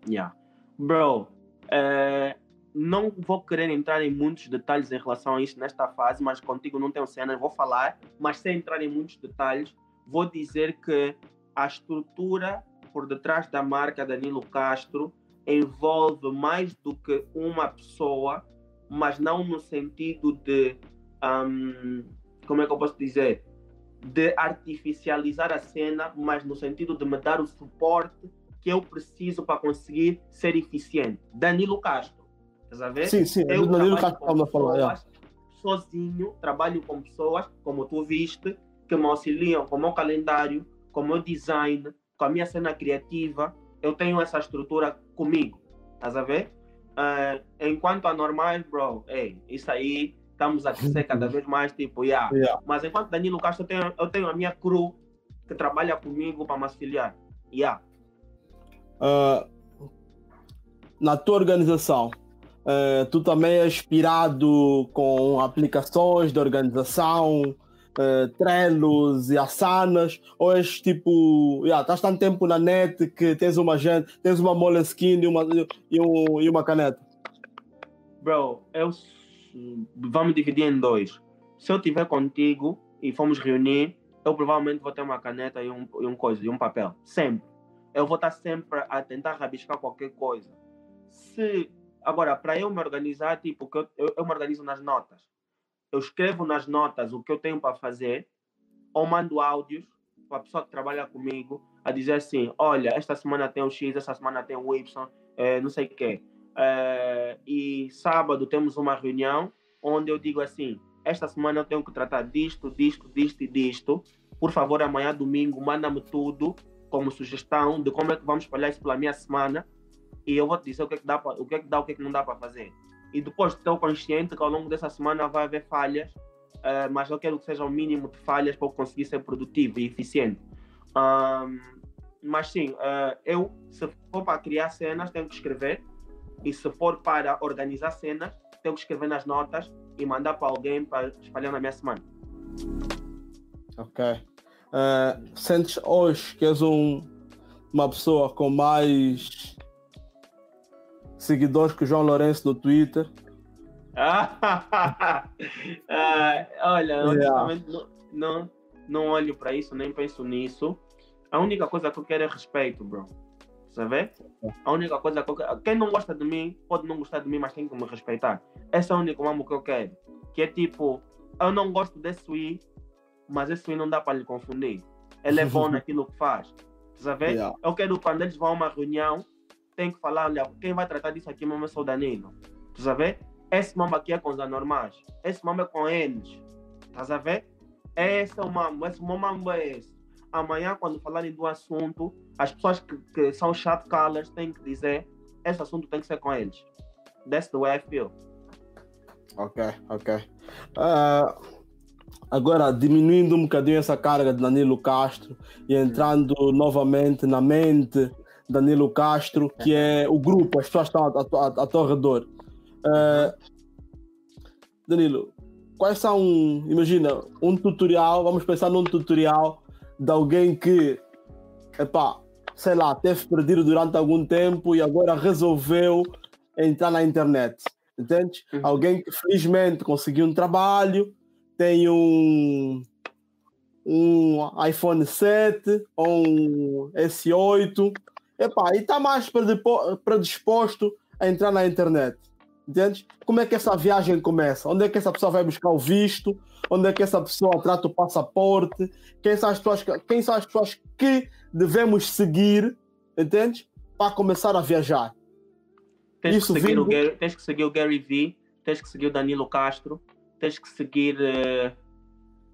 [SPEAKER 2] Yeah. Bro, uh, não vou querer entrar em muitos detalhes em relação a isso nesta fase, mas contigo não tenho cena, vou falar, mas sem entrar em muitos detalhes, vou dizer que a estrutura por detrás da marca Danilo Castro envolve mais do que uma pessoa, mas não no sentido de um, como é que eu posso dizer? De artificializar a cena, mas no sentido de me dar o suporte que eu preciso para conseguir ser eficiente. Danilo Castro, estás a ver?
[SPEAKER 1] Sim, sim,
[SPEAKER 2] eu
[SPEAKER 1] Danilo Castro estava a falar.
[SPEAKER 2] Sozinho, trabalho com pessoas, como tu viste, que me auxiliam com o meu calendário, com o meu design, com a minha cena criativa. Eu tenho essa estrutura comigo, estás a ver? Uh, enquanto a normais, bro, hey, isso aí estamos a crescer cada vez mais, tipo, yeah. yeah. Mas enquanto Danilo Castro, eu tenho, eu tenho a minha crew que trabalha comigo para me auxiliar. Yeah.
[SPEAKER 1] Uh, na tua organização, uh, tu também é inspirado com aplicações de organização, uh, e Asanas, ou és tipo, yeah, estás tanto tempo na net que tens uma gente, tens uma Moleskine e uma, e, um, e uma caneta?
[SPEAKER 2] Bro, eu vamos dividir em dois. Se eu estiver contigo e formos reunir, eu provavelmente vou ter uma caneta e um, e um coisa, e um papel. Sempre. Eu vou estar sempre a tentar rabiscar qualquer coisa. Se agora, para eu me organizar, tipo, que eu, eu, eu me organizo nas notas. Eu escrevo nas notas o que eu tenho para fazer, ou mando áudios para a pessoa que trabalha comigo a dizer assim: olha, esta semana tem o X, esta semana tem o Y, é, não sei o quê. Uh, e sábado temos uma reunião onde eu digo assim: esta semana eu tenho que tratar disto, disto, disto e disto. Por favor, amanhã, domingo, manda-me tudo como sugestão de como é que vamos espalhar isso pela minha semana. E eu vou te dizer o que é que dá, pra, o que é que dá, o que é que não dá para fazer. E depois estou consciente que ao longo dessa semana vai haver falhas, uh, mas eu quero que seja o mínimo de falhas para eu conseguir ser produtivo e eficiente. Um, mas sim, uh, eu, se for para criar cenas, tenho que escrever e se for para organizar cenas, tenho que escrever nas notas e mandar para alguém para espalhar na minha semana.
[SPEAKER 1] Ok. Uh, sentes hoje que és um, uma pessoa com mais seguidores que o João Lourenço no Twitter?
[SPEAKER 2] uh, [laughs] olha, yeah. não, não, não olho para isso, nem penso nisso. A única coisa que eu quero é respeito, bro. Sabe? A única coisa que eu quero. Quem não gosta de mim, pode não gostar de mim, mas tem que me respeitar. Esse é o único mambo que eu quero. Que é tipo, eu não gosto desse Wii, mas esse Wii não dá para lhe confundir. Ele é bom [laughs] naquilo que faz. Sabe?
[SPEAKER 1] Yeah.
[SPEAKER 2] Eu quero quando eles vão a uma reunião, tem que falar, olha, quem vai tratar disso aqui mesmo é o Danilo. Sabe? Esse mambo aqui é com os anormais. Esse mambo é com eles. A ver? Esse é o mambo. Esse mambo é esse. Amanhã, quando falarem do assunto, as pessoas que, que são shot callers têm que dizer esse assunto tem que ser com eles. That's the way I feel.
[SPEAKER 1] Ok, ok. Ah, agora, diminuindo um bocadinho essa carga de Danilo Castro e entrando novamente na mente Danilo Castro, que é o grupo, as pessoas estão a, a, teu redor. Ah, Danilo, quais são, imagina, um tutorial, vamos pensar num tutorial de alguém que, epá, sei lá, teve perdido durante algum tempo e agora resolveu entrar na internet. Entende?
[SPEAKER 2] Uhum.
[SPEAKER 1] Alguém que felizmente conseguiu um trabalho, tem um, um iPhone 7 ou um S8, epá, e está mais predisposto a entrar na internet. Entende? Como é que essa viagem começa? Onde é que essa pessoa vai buscar o visto? Onde é que essa pessoa trata o passaporte? Quem são as pessoas que, quem são as pessoas que devemos seguir? Entende? Para começar a viajar.
[SPEAKER 2] Tens
[SPEAKER 1] Isso
[SPEAKER 2] que, seguir
[SPEAKER 1] vindo-
[SPEAKER 2] o Gary, tens que seguir o Gary V, tens que seguir o Danilo Castro, tens que seguir. eh,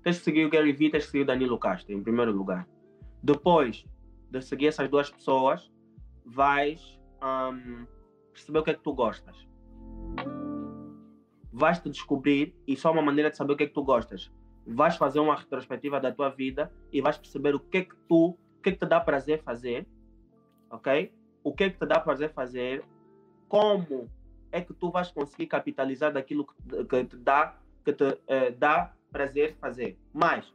[SPEAKER 2] tens que seguir o Gary V, tens que seguir o Danilo Castro, em primeiro lugar. Depois de seguir essas duas pessoas, vais ahm, perceber o que é que tu gostas. Vais te descobrir, e só uma maneira de saber o que é que tu gostas. Vais fazer uma retrospectiva da tua vida e vais perceber o que é que tu, o que é que te dá prazer fazer, ok? O que é que te dá prazer fazer como é que tu vais conseguir capitalizar daquilo que, que te dá que te eh, dá prazer fazer. Mas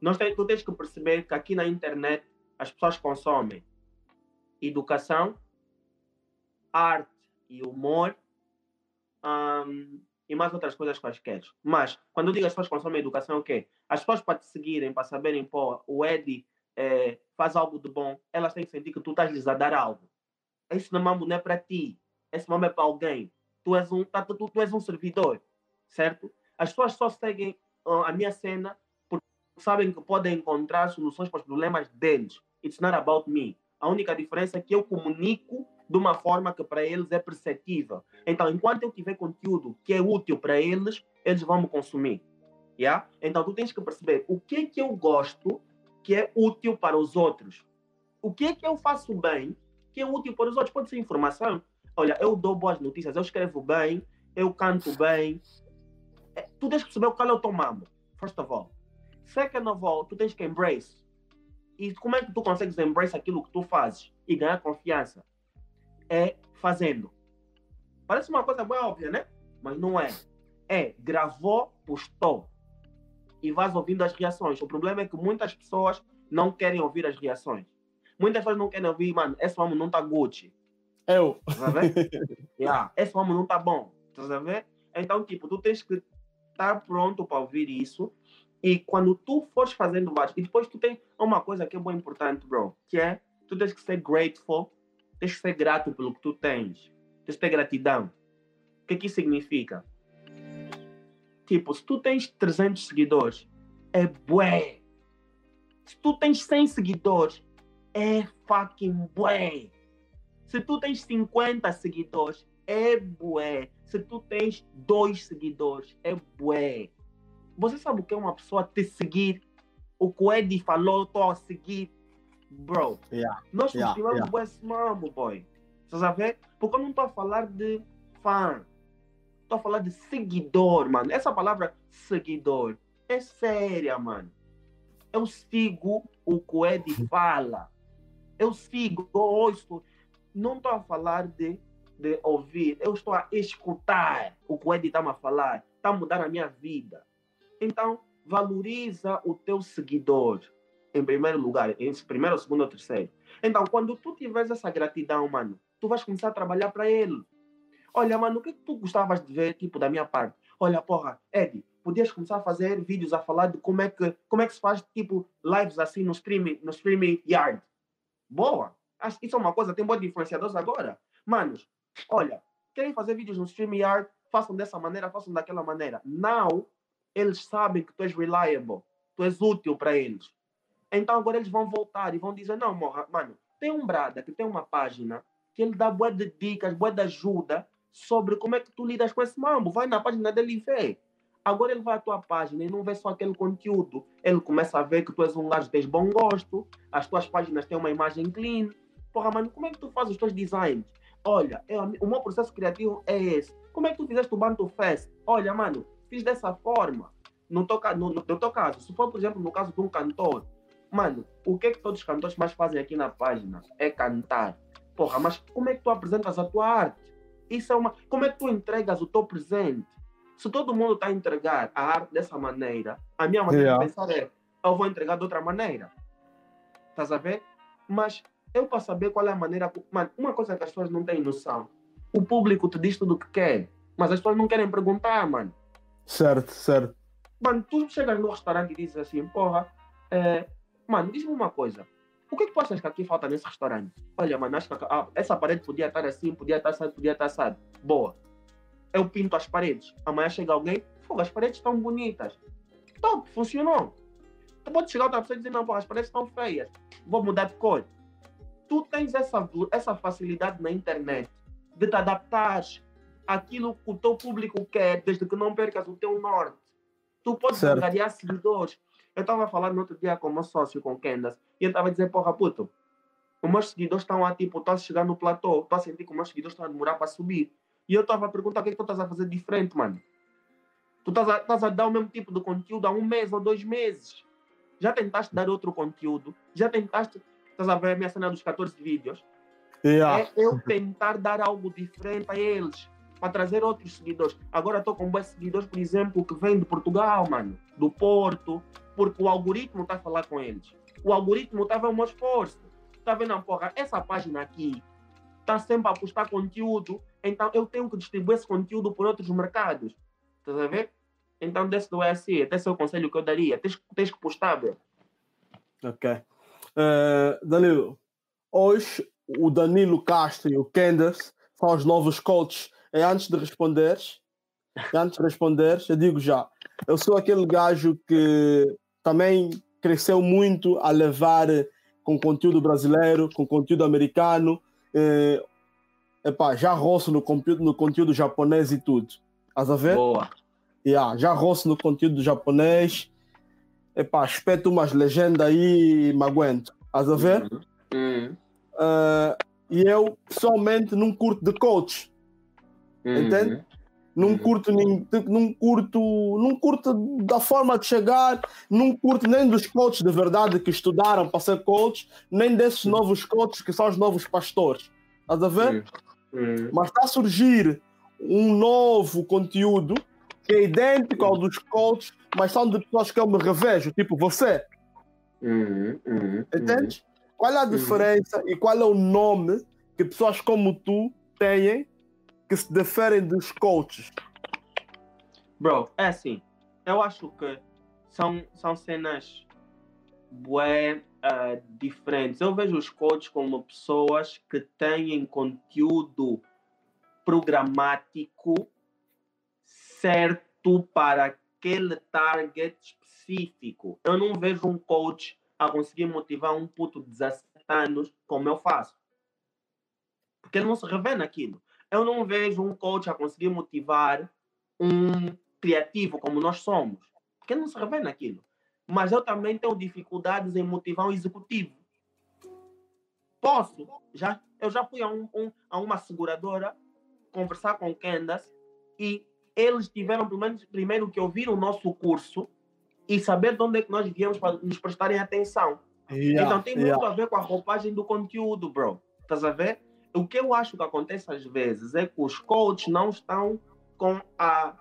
[SPEAKER 2] nós tem, tu tens que perceber que aqui na internet as pessoas consomem educação, arte e humor ahm, e mais outras coisas quaisquer. Mas quando eu digo as pessoas consomem educação, é o quê? As pessoas para te seguirem, para saberem, pô, o Eddie eh, faz algo de bom, elas têm que sentir que tu estás-lhes a dar algo. Esse mambo não é para ti. Esse mambo é para alguém. Tu és um, tá, tu, tu és um servidor, certo? As pessoas só seguem ah, a minha cena porque sabem que podem encontrar soluções para os problemas deles. It's not about me. A única diferença é que eu comunico de uma forma que para eles é perceptível. Então, enquanto eu tiver conteúdo que é útil para eles, eles vão me consumir. Yeah? Então, tu tens que perceber o que é que eu gosto que é útil para os outros. O que é que eu faço bem que é útil para os outros? Pode ser informação. Olha, eu dou boas notícias, eu escrevo bem, eu canto bem. É, Tu tens que perceber qual é o teu mambo, first of all. Second of all, tu tens que embrace. E como é que tu consegues embrace aquilo que tu fazes e ganhar confiança? É fazendo. Parece uma coisa bem óbvia, né? Mas não é. É, gravou, postou. E vais ouvindo as reações. O problema é que muitas pessoas não querem ouvir as reações. Muitas pessoas não querem ouvir, mano, esse homem não tá Gucci.
[SPEAKER 1] Eu.
[SPEAKER 2] Tá ver? [laughs] yeah, esse homem não tá bom. Tá ver? Então, tipo, tu tens que estar pronto para ouvir isso. E quando tu fores fazendo vários, e depois tu tem uma coisa que é muito importante, bro, que é tu tens que ser grateful, tens que ser grato pelo que tu tens, tens que ter gratidão. O que que isso significa? Tipo, se tu tens 300 seguidores, é bué. Se tu tens 100 seguidores, é fucking bué. Se tu tens 50 seguidores, é bué. Se tu tens dois seguidores, é bué. Você sabe o que é uma pessoa te seguir? O que o Eddie falou, tô a seguir. Bro,
[SPEAKER 1] Yeah,
[SPEAKER 2] nós
[SPEAKER 1] yeah,
[SPEAKER 2] cultivamos
[SPEAKER 1] yeah.
[SPEAKER 2] esse mambo, boy. Você sabe ver? Porque eu não tô a falar de fã. Tô a falar de seguidor, mano. Essa palavra seguidor é séria, mano. Eu sigo o que o Eddie fala. Eu sigo, eu ouço. Não estou a falar de, de ouvir, eu estou a escutar o que o Eddie está a falar. Está a mudar a minha vida. Então, valoriza o teu seguidor em primeiro lugar, em primeiro, segundo ou terceiro. Então, quando tu tiveres essa gratidão, mano, tu vais começar a trabalhar para ele. Olha, mano, o que, é que tu gostavas de ver, tipo, da minha parte? Olha, porra, Ed, podias começar a fazer vídeos a falar de como é que, como é que se faz, tipo, lives assim no streaming, no streaming yard. Boa! Acho que isso é uma coisa, tem boa de influenciadores agora. Manos, olha, querem fazer vídeos no streaming yard, façam dessa maneira, façam daquela maneira. Now, eles sabem que tu és reliable, tu és útil para eles. Então agora eles vão voltar e vão dizer, não, morra, mano, tem um brada que tem uma página que ele dá boa de dicas, boa de ajuda sobre como é que tu lidas com esse mambo. Vai na página dele e vê. Agora ele vai à tua página e não vê só aquele conteúdo. Ele começa a ver que tu és um gajo que tens bom gosto, as tuas páginas têm uma imagem clean. Porra, mano, como é que tu fazes os teus designs? Olha, eu, o meu processo criativo é esse. Como é que tu fizeste o Bantu Fest? Olha, mano, fiz dessa forma. No teu, no, no teu caso, se for, por exemplo, no caso de um cantor, mano, o que é que todos os cantores mais fazem aqui na página? É cantar. Porra, mas como é que tu apresentas a tua arte? Isso é uma. Como é que tu entregas o teu presente? Se todo mundo está a entregar a arte dessa maneira, a minha maneira yeah. de pensar é: eu vou entregar de outra maneira. Estás a ver? Mas eu, para saber qual é a maneira. Mano, uma coisa que as pessoas não têm noção: o público te diz tudo o que quer, mas as pessoas não querem perguntar, mano.
[SPEAKER 1] Certo, certo.
[SPEAKER 2] Mano, tu chegas no restaurante e dizes assim: porra, é... mano, diz-me uma coisa. O que, é que tu achas que aqui falta nesse restaurante? Olha, mano, acho que ah, essa parede podia estar assim, podia estar assado, podia estar assado. Boa. Eu pinto as paredes. Amanhã chega alguém, pô, as paredes estão bonitas. Top, funcionou. Tu pode chegar outra pessoa e dizer, não, pô, as paredes estão feias. Vou mudar de cor. Tu tens essa, essa facilidade na internet de te adaptar àquilo que o teu público quer, desde que não percas o teu norte. Tu podes angariar seguidores. Eu estava a falar no outro dia com o meu sócio, com o Kendas, e ele estava a dizer, porra, puto, os meus seguidores estão lá, tipo, estão a chegar no platô, estou a sentir que os meus seguidores estão a demorar para subir. E eu estava a perguntar o que é que tu estás a fazer diferente, mano. Tu estás a, estás a dar o mesmo tipo de conteúdo há um mês ou dois meses. Já tentaste dar outro conteúdo? Já tentaste, estás a ver a minha cena dos 14 vídeos?
[SPEAKER 1] Yeah.
[SPEAKER 2] É eu tentar dar algo diferente a eles para trazer outros seguidores. Agora estou com bons seguidores, por exemplo, que vêm de Portugal, mano, do Porto, porque o algoritmo está a falar com eles. O algoritmo está a ver o meu esforço. Está vendo, porra, essa página aqui está sempre a postar conteúdo, então eu tenho que distribuir esse conteúdo por outros mercados. Estás a ver? Então, desse do até esse é o conselho que eu daria. Tens, tens que postar, velho.
[SPEAKER 1] Ok. Uh, Danilo, hoje o Danilo Castro e o Kenders são os novos coaches. É antes de responderes, antes de responderes, eu digo já, eu sou aquele gajo que também cresceu muito a levar com conteúdo brasileiro, com conteúdo americano. Eh, epá, já roço no, conteúdo, no conteúdo japonês e tudo. Estás a ver?
[SPEAKER 2] Boa.
[SPEAKER 1] Yeah, já roço no conteúdo japonês. Epá, espeto umas legendas aí e me aguento. Estás a ver? Uhum. Uh, e eu pessoalmente não curto de coach. Uhum. Entende? Não uhum. curto, nem, não curto, não curto da forma de chegar, não curto nem dos coaches de verdade que estudaram para ser coach, nem desses novos coaches que são os novos pastores. Estás a ver? Uhum. Mas está a surgir um novo conteúdo que é idêntico ao dos coaches, mas são de pessoas que eu me revejo, tipo você.
[SPEAKER 2] Uhum, uhum,
[SPEAKER 1] Entende? Qual é a diferença e qual é o nome que pessoas como tu têm que se diferem dos coaches?
[SPEAKER 2] Bro, é assim. Eu acho que são, são cenas bué, uh, diferentes. Eu vejo os coaches como pessoas que têm conteúdo programático certo para aquele target específico. Eu não vejo um coach a conseguir motivar um puto de 17 anos como eu faço. Porque ele não se revê naquilo. Eu não vejo um coach a conseguir motivar um criativo como nós somos. Porque não se revê naquilo. Mas eu também tenho dificuldades em motivar um executivo. Posso. Já, eu já fui a, um, um, a uma seguradora conversar com o Candace e eles tiveram pelo menos primeiro que ouvir o nosso curso e saber de onde é que nós viemos para nos prestarem atenção. Yeah, então tem muito yeah. a ver com a roupagem do conteúdo, bro. Estás a ver? O que eu acho que acontece às vezes é que os coaches não estão com a.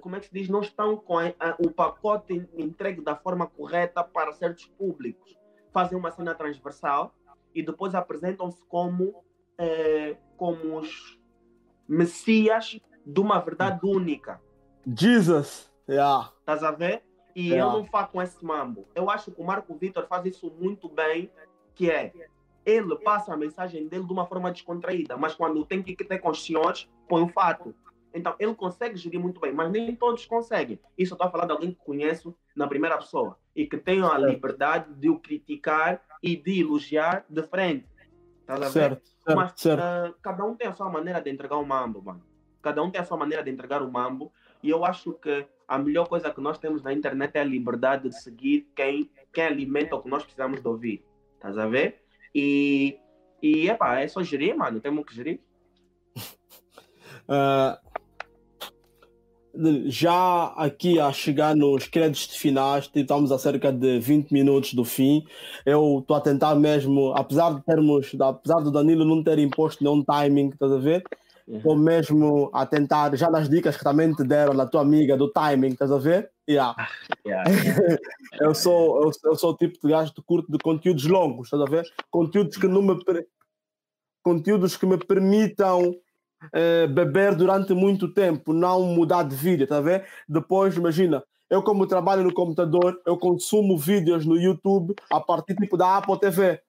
[SPEAKER 2] Como é que se diz? Não estão com a, o pacote entregue da forma correta para certos públicos. Fazem uma cena transversal e depois apresentam-se como, é, como os messias de uma verdade única.
[SPEAKER 1] Jesus. Yeah.
[SPEAKER 2] Estás a ver? E
[SPEAKER 1] Yeah.
[SPEAKER 2] eu não faço com esse mambo. Eu acho que o Marco Vitor faz isso muito bem, que é ele passa a mensagem dele de uma forma descontraída, mas quando tem que ter com os senhores, põe o fato. Então, ele consegue gerir muito bem, mas nem todos conseguem. Isso eu estou a falar de alguém que conheço na primeira pessoa e que tem a liberdade de o criticar e de elogiar de frente. Ver?
[SPEAKER 1] Certo, certo,
[SPEAKER 2] Mas
[SPEAKER 1] certo.
[SPEAKER 2] ah, cada um tem a sua maneira de entregar o mambo, mano. Cada um tem a sua maneira de entregar o mambo. E eu acho que a melhor coisa que nós temos na internet é a liberdade de seguir quem, quem alimenta o que nós precisamos de ouvir. Estás a ver? E, e epá, é só gerir, mano. Temos que gerir. [laughs]
[SPEAKER 1] Ah, já aqui a chegar nos créditos finais, tipo, estamos a cerca de 20 minutos do fim. Eu estou a tentar mesmo, apesar de termos, apesar do Danilo não ter imposto nenhum timing, estás a ver? Estou mesmo a tentar, já nas dicas que também te deram na tua amiga do timing, estás a ver? Yeah.
[SPEAKER 2] Yeah. [laughs]
[SPEAKER 1] Eu sou, eu, eu sou o tipo de gajo que curto de conteúdos longos, estás a ver? Conteúdos que não me conteúdos que me permitam eh, beber durante muito tempo, não mudar de vídeo, estás a ver? Depois, imagina, eu como trabalho no computador, eu consumo vídeos no YouTube a partir tipo da Apple TV.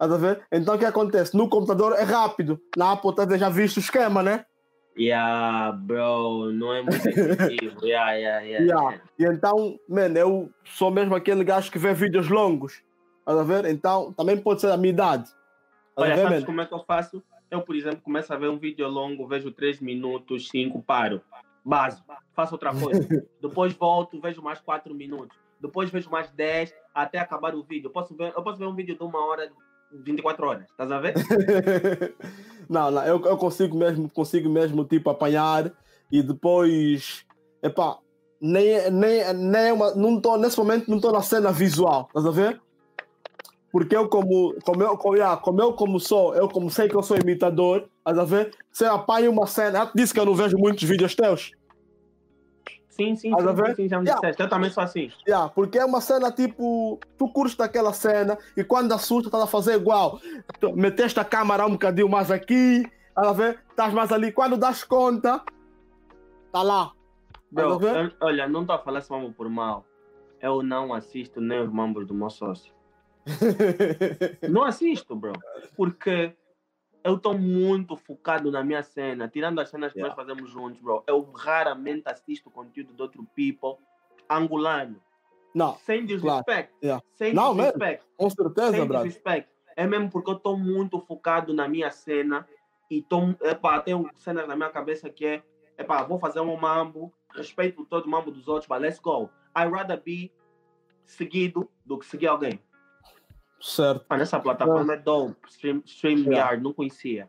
[SPEAKER 1] Estás a ver? Então o que acontece? No computador é rápido. Na Apple TV já viste o esquema, né?
[SPEAKER 2] yeah, bro. Não é muito efetivo. [laughs] Yeah, yeah, yeah,
[SPEAKER 1] Yeah. E então, mano, eu sou mesmo aquele gajo que vê vídeos longos. Estás a ver? Então, também pode ser a minha idade.
[SPEAKER 2] Olha,
[SPEAKER 1] ver,
[SPEAKER 2] sabes
[SPEAKER 1] mano?
[SPEAKER 2] como é que eu faço? Eu, por exemplo, começo a ver um vídeo longo, vejo 3 minutos, 5, paro. Básico. Faço outra coisa. [laughs] Depois volto, vejo mais 4 minutos. Depois vejo mais 10 até acabar o vídeo. Eu posso ver, eu posso ver um vídeo de uma hora, 24 horas. Estás a ver? [laughs]
[SPEAKER 1] não, não, eu, eu consigo mesmo, consigo mesmo, tipo, apanhar e depois, epá, nem, nem, nem é uma, não tô, nesse momento não estou na cena visual, estás a ver? Porque eu como, como eu, como, yeah, como eu como sou, eu como sei que eu sou imitador, estás a ver? Se eu apanho uma cena, disse que eu não vejo muitos vídeos teus,
[SPEAKER 2] Sim, sim,
[SPEAKER 1] Estás a
[SPEAKER 2] sim,
[SPEAKER 1] ver?
[SPEAKER 2] sim, já me
[SPEAKER 1] Yeah.
[SPEAKER 2] disseste. Eu também sou assim.
[SPEAKER 1] Yeah, porque é uma cena tipo, tu curtes daquela cena e quando assusta estás a fazer igual. Tu Meteste a câmera um bocadinho mais aqui, estás a ver? Estás mais ali. Quando das conta, tá lá.
[SPEAKER 2] Bro,
[SPEAKER 1] ver?
[SPEAKER 2] eu- olha, não estou a falar esse mambo por mal. Eu não assisto nem os mambos do meu sócio. [laughs] Não assisto, bro. Porque eu estou muito focado na minha cena. Tirando as cenas que
[SPEAKER 1] Yeah.
[SPEAKER 2] nós fazemos juntos, bro. Eu raramente assisto conteúdo de outro people angolano.
[SPEAKER 1] Não,
[SPEAKER 2] Sem desrespeito.
[SPEAKER 1] Yeah.
[SPEAKER 2] Sem
[SPEAKER 1] Não, mesmo.
[SPEAKER 2] desrespeito.
[SPEAKER 1] com certeza,
[SPEAKER 2] Sem
[SPEAKER 1] brother.
[SPEAKER 2] desrespeito. É mesmo porque eu estou muito focado na minha cena e tô, epá, tenho cenas na minha cabeça que é, epá, vou fazer um mambo, respeito todo o mambo dos outros, but let's go. I rather be seguido do que seguir alguém.
[SPEAKER 1] Certo.
[SPEAKER 2] Mano, essa plataforma é dope. Stream, StreamYard, não conhecia.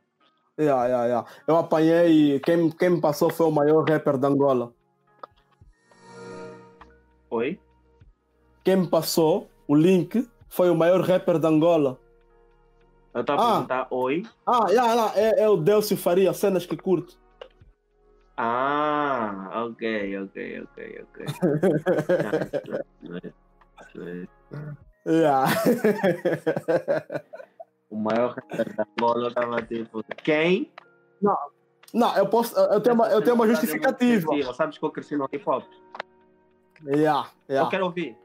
[SPEAKER 1] Yeah, yeah, yeah. Eu apanhei e quem, quem me passou foi o maior rapper de Angola.
[SPEAKER 2] Oi?
[SPEAKER 1] Quem me passou o link foi o maior rapper de Angola.
[SPEAKER 2] Eu estava
[SPEAKER 1] Ah.
[SPEAKER 2] a perguntar oi.
[SPEAKER 1] Ah, yeah, yeah, é, é o Delcio Faria, cenas que curto.
[SPEAKER 2] Ah, ok, ok, ok, ok. Nice, nice.
[SPEAKER 1] Yeah. [laughs]
[SPEAKER 2] o maior rapper da Angola estava tipo. Quem?
[SPEAKER 1] Não, eu posso. Eu tenho uma, eu tenho uma justificativa.
[SPEAKER 2] Sabes que eu cresci no hip hop?
[SPEAKER 1] Yeah,
[SPEAKER 2] Eu
[SPEAKER 1] yeah.
[SPEAKER 2] quero ouvir.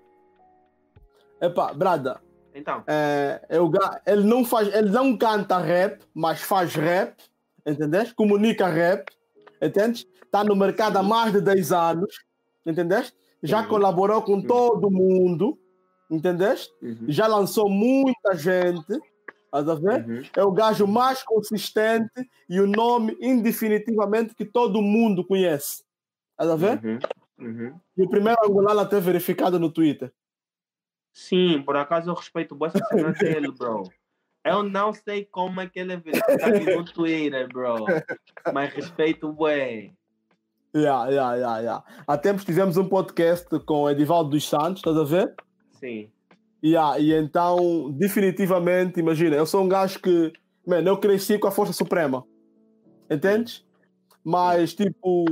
[SPEAKER 1] Epá, brada,
[SPEAKER 2] Então.
[SPEAKER 1] é, eu, ele não faz, ele não canta rap, mas faz rap, entendés? Comunica rap, entendes? Está no mercado há mais de 10 anos, entendeste? Já
[SPEAKER 2] Uhum.
[SPEAKER 1] colaborou com
[SPEAKER 2] Uhum.
[SPEAKER 1] todo mundo, entendeste?
[SPEAKER 2] Uhum,
[SPEAKER 1] Já lançou muita gente, estás a ver?
[SPEAKER 2] uhum.
[SPEAKER 1] É o gajo mais consistente e o nome indefinitivamente que todo mundo conhece. Estás a ver?
[SPEAKER 2] Uhum, uhum.
[SPEAKER 1] E o primeiro angolano a ter verificado no Twitter.
[SPEAKER 2] Sim, por acaso eu respeito boa essa cena [laughs] dele, bro. Eu não sei como é que ele é verificado no Twitter, bro. Mas respeito bué.
[SPEAKER 1] Yeah, yeah, yeah, yeah. Há tempos tivemos um podcast com o Edivaldo dos Santos, estás a ver?
[SPEAKER 2] Sim.
[SPEAKER 1] Yeah, e então, definitivamente, imagina, eu sou um gajo que, mano, eu cresci com a Força Suprema, entendes? Mas, tipo,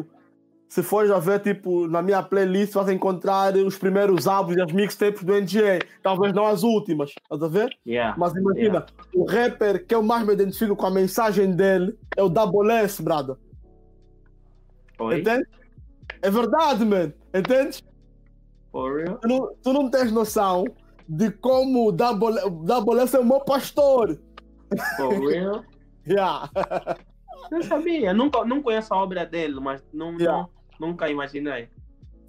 [SPEAKER 1] se fores a ver, tipo, na minha playlist vais encontrar os primeiros álbuns e as mixtapes do NGA, talvez não as últimas, estás a ver?
[SPEAKER 2] Yeah.
[SPEAKER 1] Mas imagina, o rapper que eu mais me identifico com a mensagem dele é o Double S, brother.
[SPEAKER 2] Oi?
[SPEAKER 1] Entende? É verdade, man. Entendes? Tu não, tu não tens noção de como Double, Double S é o meu pastor.
[SPEAKER 2] For real? [laughs]
[SPEAKER 1] Yeah.
[SPEAKER 2] Não sabia. Nunca, não conheço a obra dele, mas não,
[SPEAKER 1] Yeah.
[SPEAKER 2] não- nunca imaginei.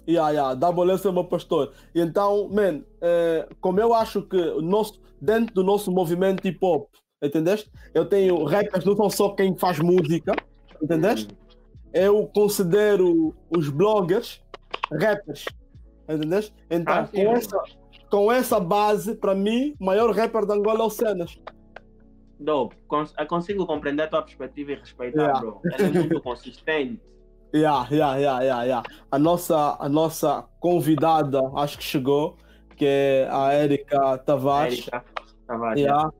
[SPEAKER 1] Yeah, yeah, Double S é o meu pastor. E então, man, eh, como eu acho que nosso, dentro do nosso movimento hip hop, entendeste? Eu tenho rappers, não são só quem faz música, entendeste? Eu considero os bloggers rappers, entendeste? Então,
[SPEAKER 2] Ah,
[SPEAKER 1] com, essa, com essa base, para mim, o maior rapper de Angola é o Cenas.
[SPEAKER 2] Dope. Cons- consigo compreender a tua perspectiva e respeitar,
[SPEAKER 1] Yeah.
[SPEAKER 2] bro. É muito consistente.
[SPEAKER 1] Yeah, yeah, yeah, yeah, yeah. A nossa, a nossa convidada, acho que chegou, que é a Érica Tavares.
[SPEAKER 2] Érica Tavares.
[SPEAKER 1] Yeah.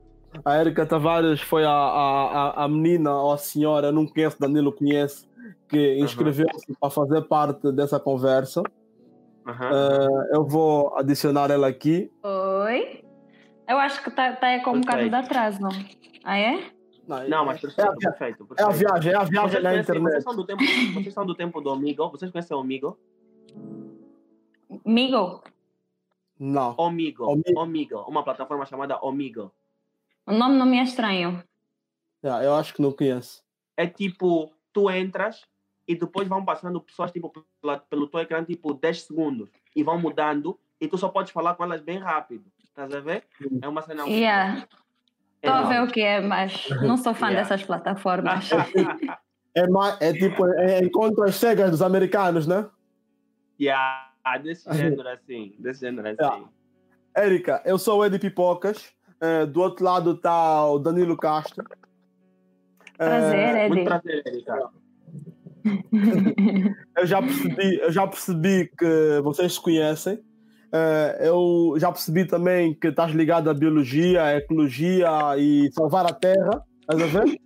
[SPEAKER 1] A Érica Tavares foi a, a, a- menina ou a senhora, não conheço, Danilo conhece, que inscreveu-se para fazer parte dessa conversa. Eh, eu vou adicionar ela aqui.
[SPEAKER 3] Oi? Eu acho que tá, tá com um bocado de
[SPEAKER 2] Perfeito.
[SPEAKER 3] atraso. Ah, é?
[SPEAKER 2] Não, mas
[SPEAKER 1] é,
[SPEAKER 2] perfeito,
[SPEAKER 1] a, via-
[SPEAKER 2] perfeito,
[SPEAKER 1] é a
[SPEAKER 2] perfeito.
[SPEAKER 1] viagem, é a viagem
[SPEAKER 2] Vocês,
[SPEAKER 1] na
[SPEAKER 2] conhecem,
[SPEAKER 1] internet.
[SPEAKER 2] vocês, são do tempo, vocês são do tempo do Omigo? Vocês conhecem o Omigo?
[SPEAKER 3] Migo,
[SPEAKER 1] Não.
[SPEAKER 2] Omigo.
[SPEAKER 1] Omigo.
[SPEAKER 2] Omigo. Uma plataforma chamada Omigo.
[SPEAKER 3] o nome não me é estranho.
[SPEAKER 1] Yeah, eu acho que não conheço.
[SPEAKER 2] É tipo, tu entras e depois vão passando pessoas tipo, pela- pelo teu ecrã, tipo 10 segundos. E vão mudando e tu só podes falar com elas bem rápido. Estás a ver? É uma cena.
[SPEAKER 3] Yeah.
[SPEAKER 2] É
[SPEAKER 3] Estou a ver o que é, mas não sou fã
[SPEAKER 2] Yeah.
[SPEAKER 3] dessas plataformas. [laughs]
[SPEAKER 1] É, mais, é tipo, é, é encontro as cegas dos americanos, né?
[SPEAKER 2] yeah, desse gênero assim. Desse gênero assim.
[SPEAKER 1] Yeah. Érica, eu sou o Edi Pipocas. eh, do outro lado está o Danilo Castro. Eh,
[SPEAKER 3] Prazer,
[SPEAKER 2] Muito
[SPEAKER 3] Edi.
[SPEAKER 2] prazer, Erika. [laughs]
[SPEAKER 1] eu já percebi, eu já percebi que vocês se conhecem. Eh, eu já percebi também que estás ligado à biologia, à ecologia e salvar a terra. Estás a ver? [laughs]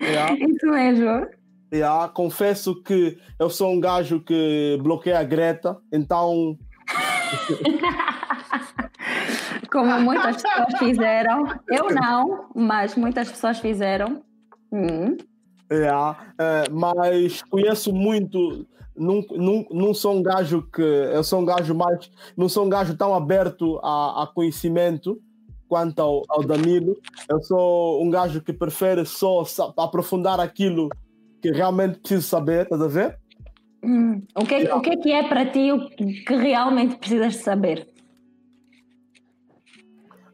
[SPEAKER 1] Yeah,
[SPEAKER 3] Isso mesmo.
[SPEAKER 1] yeah. Confesso que eu sou um gajo que bloqueia a Greta, então [laughs]
[SPEAKER 3] Como muitas pessoas fizeram. Eu não, mas muitas pessoas fizeram. Hum.
[SPEAKER 1] Yeah, é, mas conheço muito. Não, não, não sou um gajo que. Eu sou um gajo mais. Não sou um gajo tão aberto a, a conhecimento quanto ao, ao Danilo. Eu sou um gajo que prefere só aprofundar aquilo que realmente preciso saber, estás a ver?
[SPEAKER 3] Hum. O, que, o que é que é para ti o que realmente precisas saber?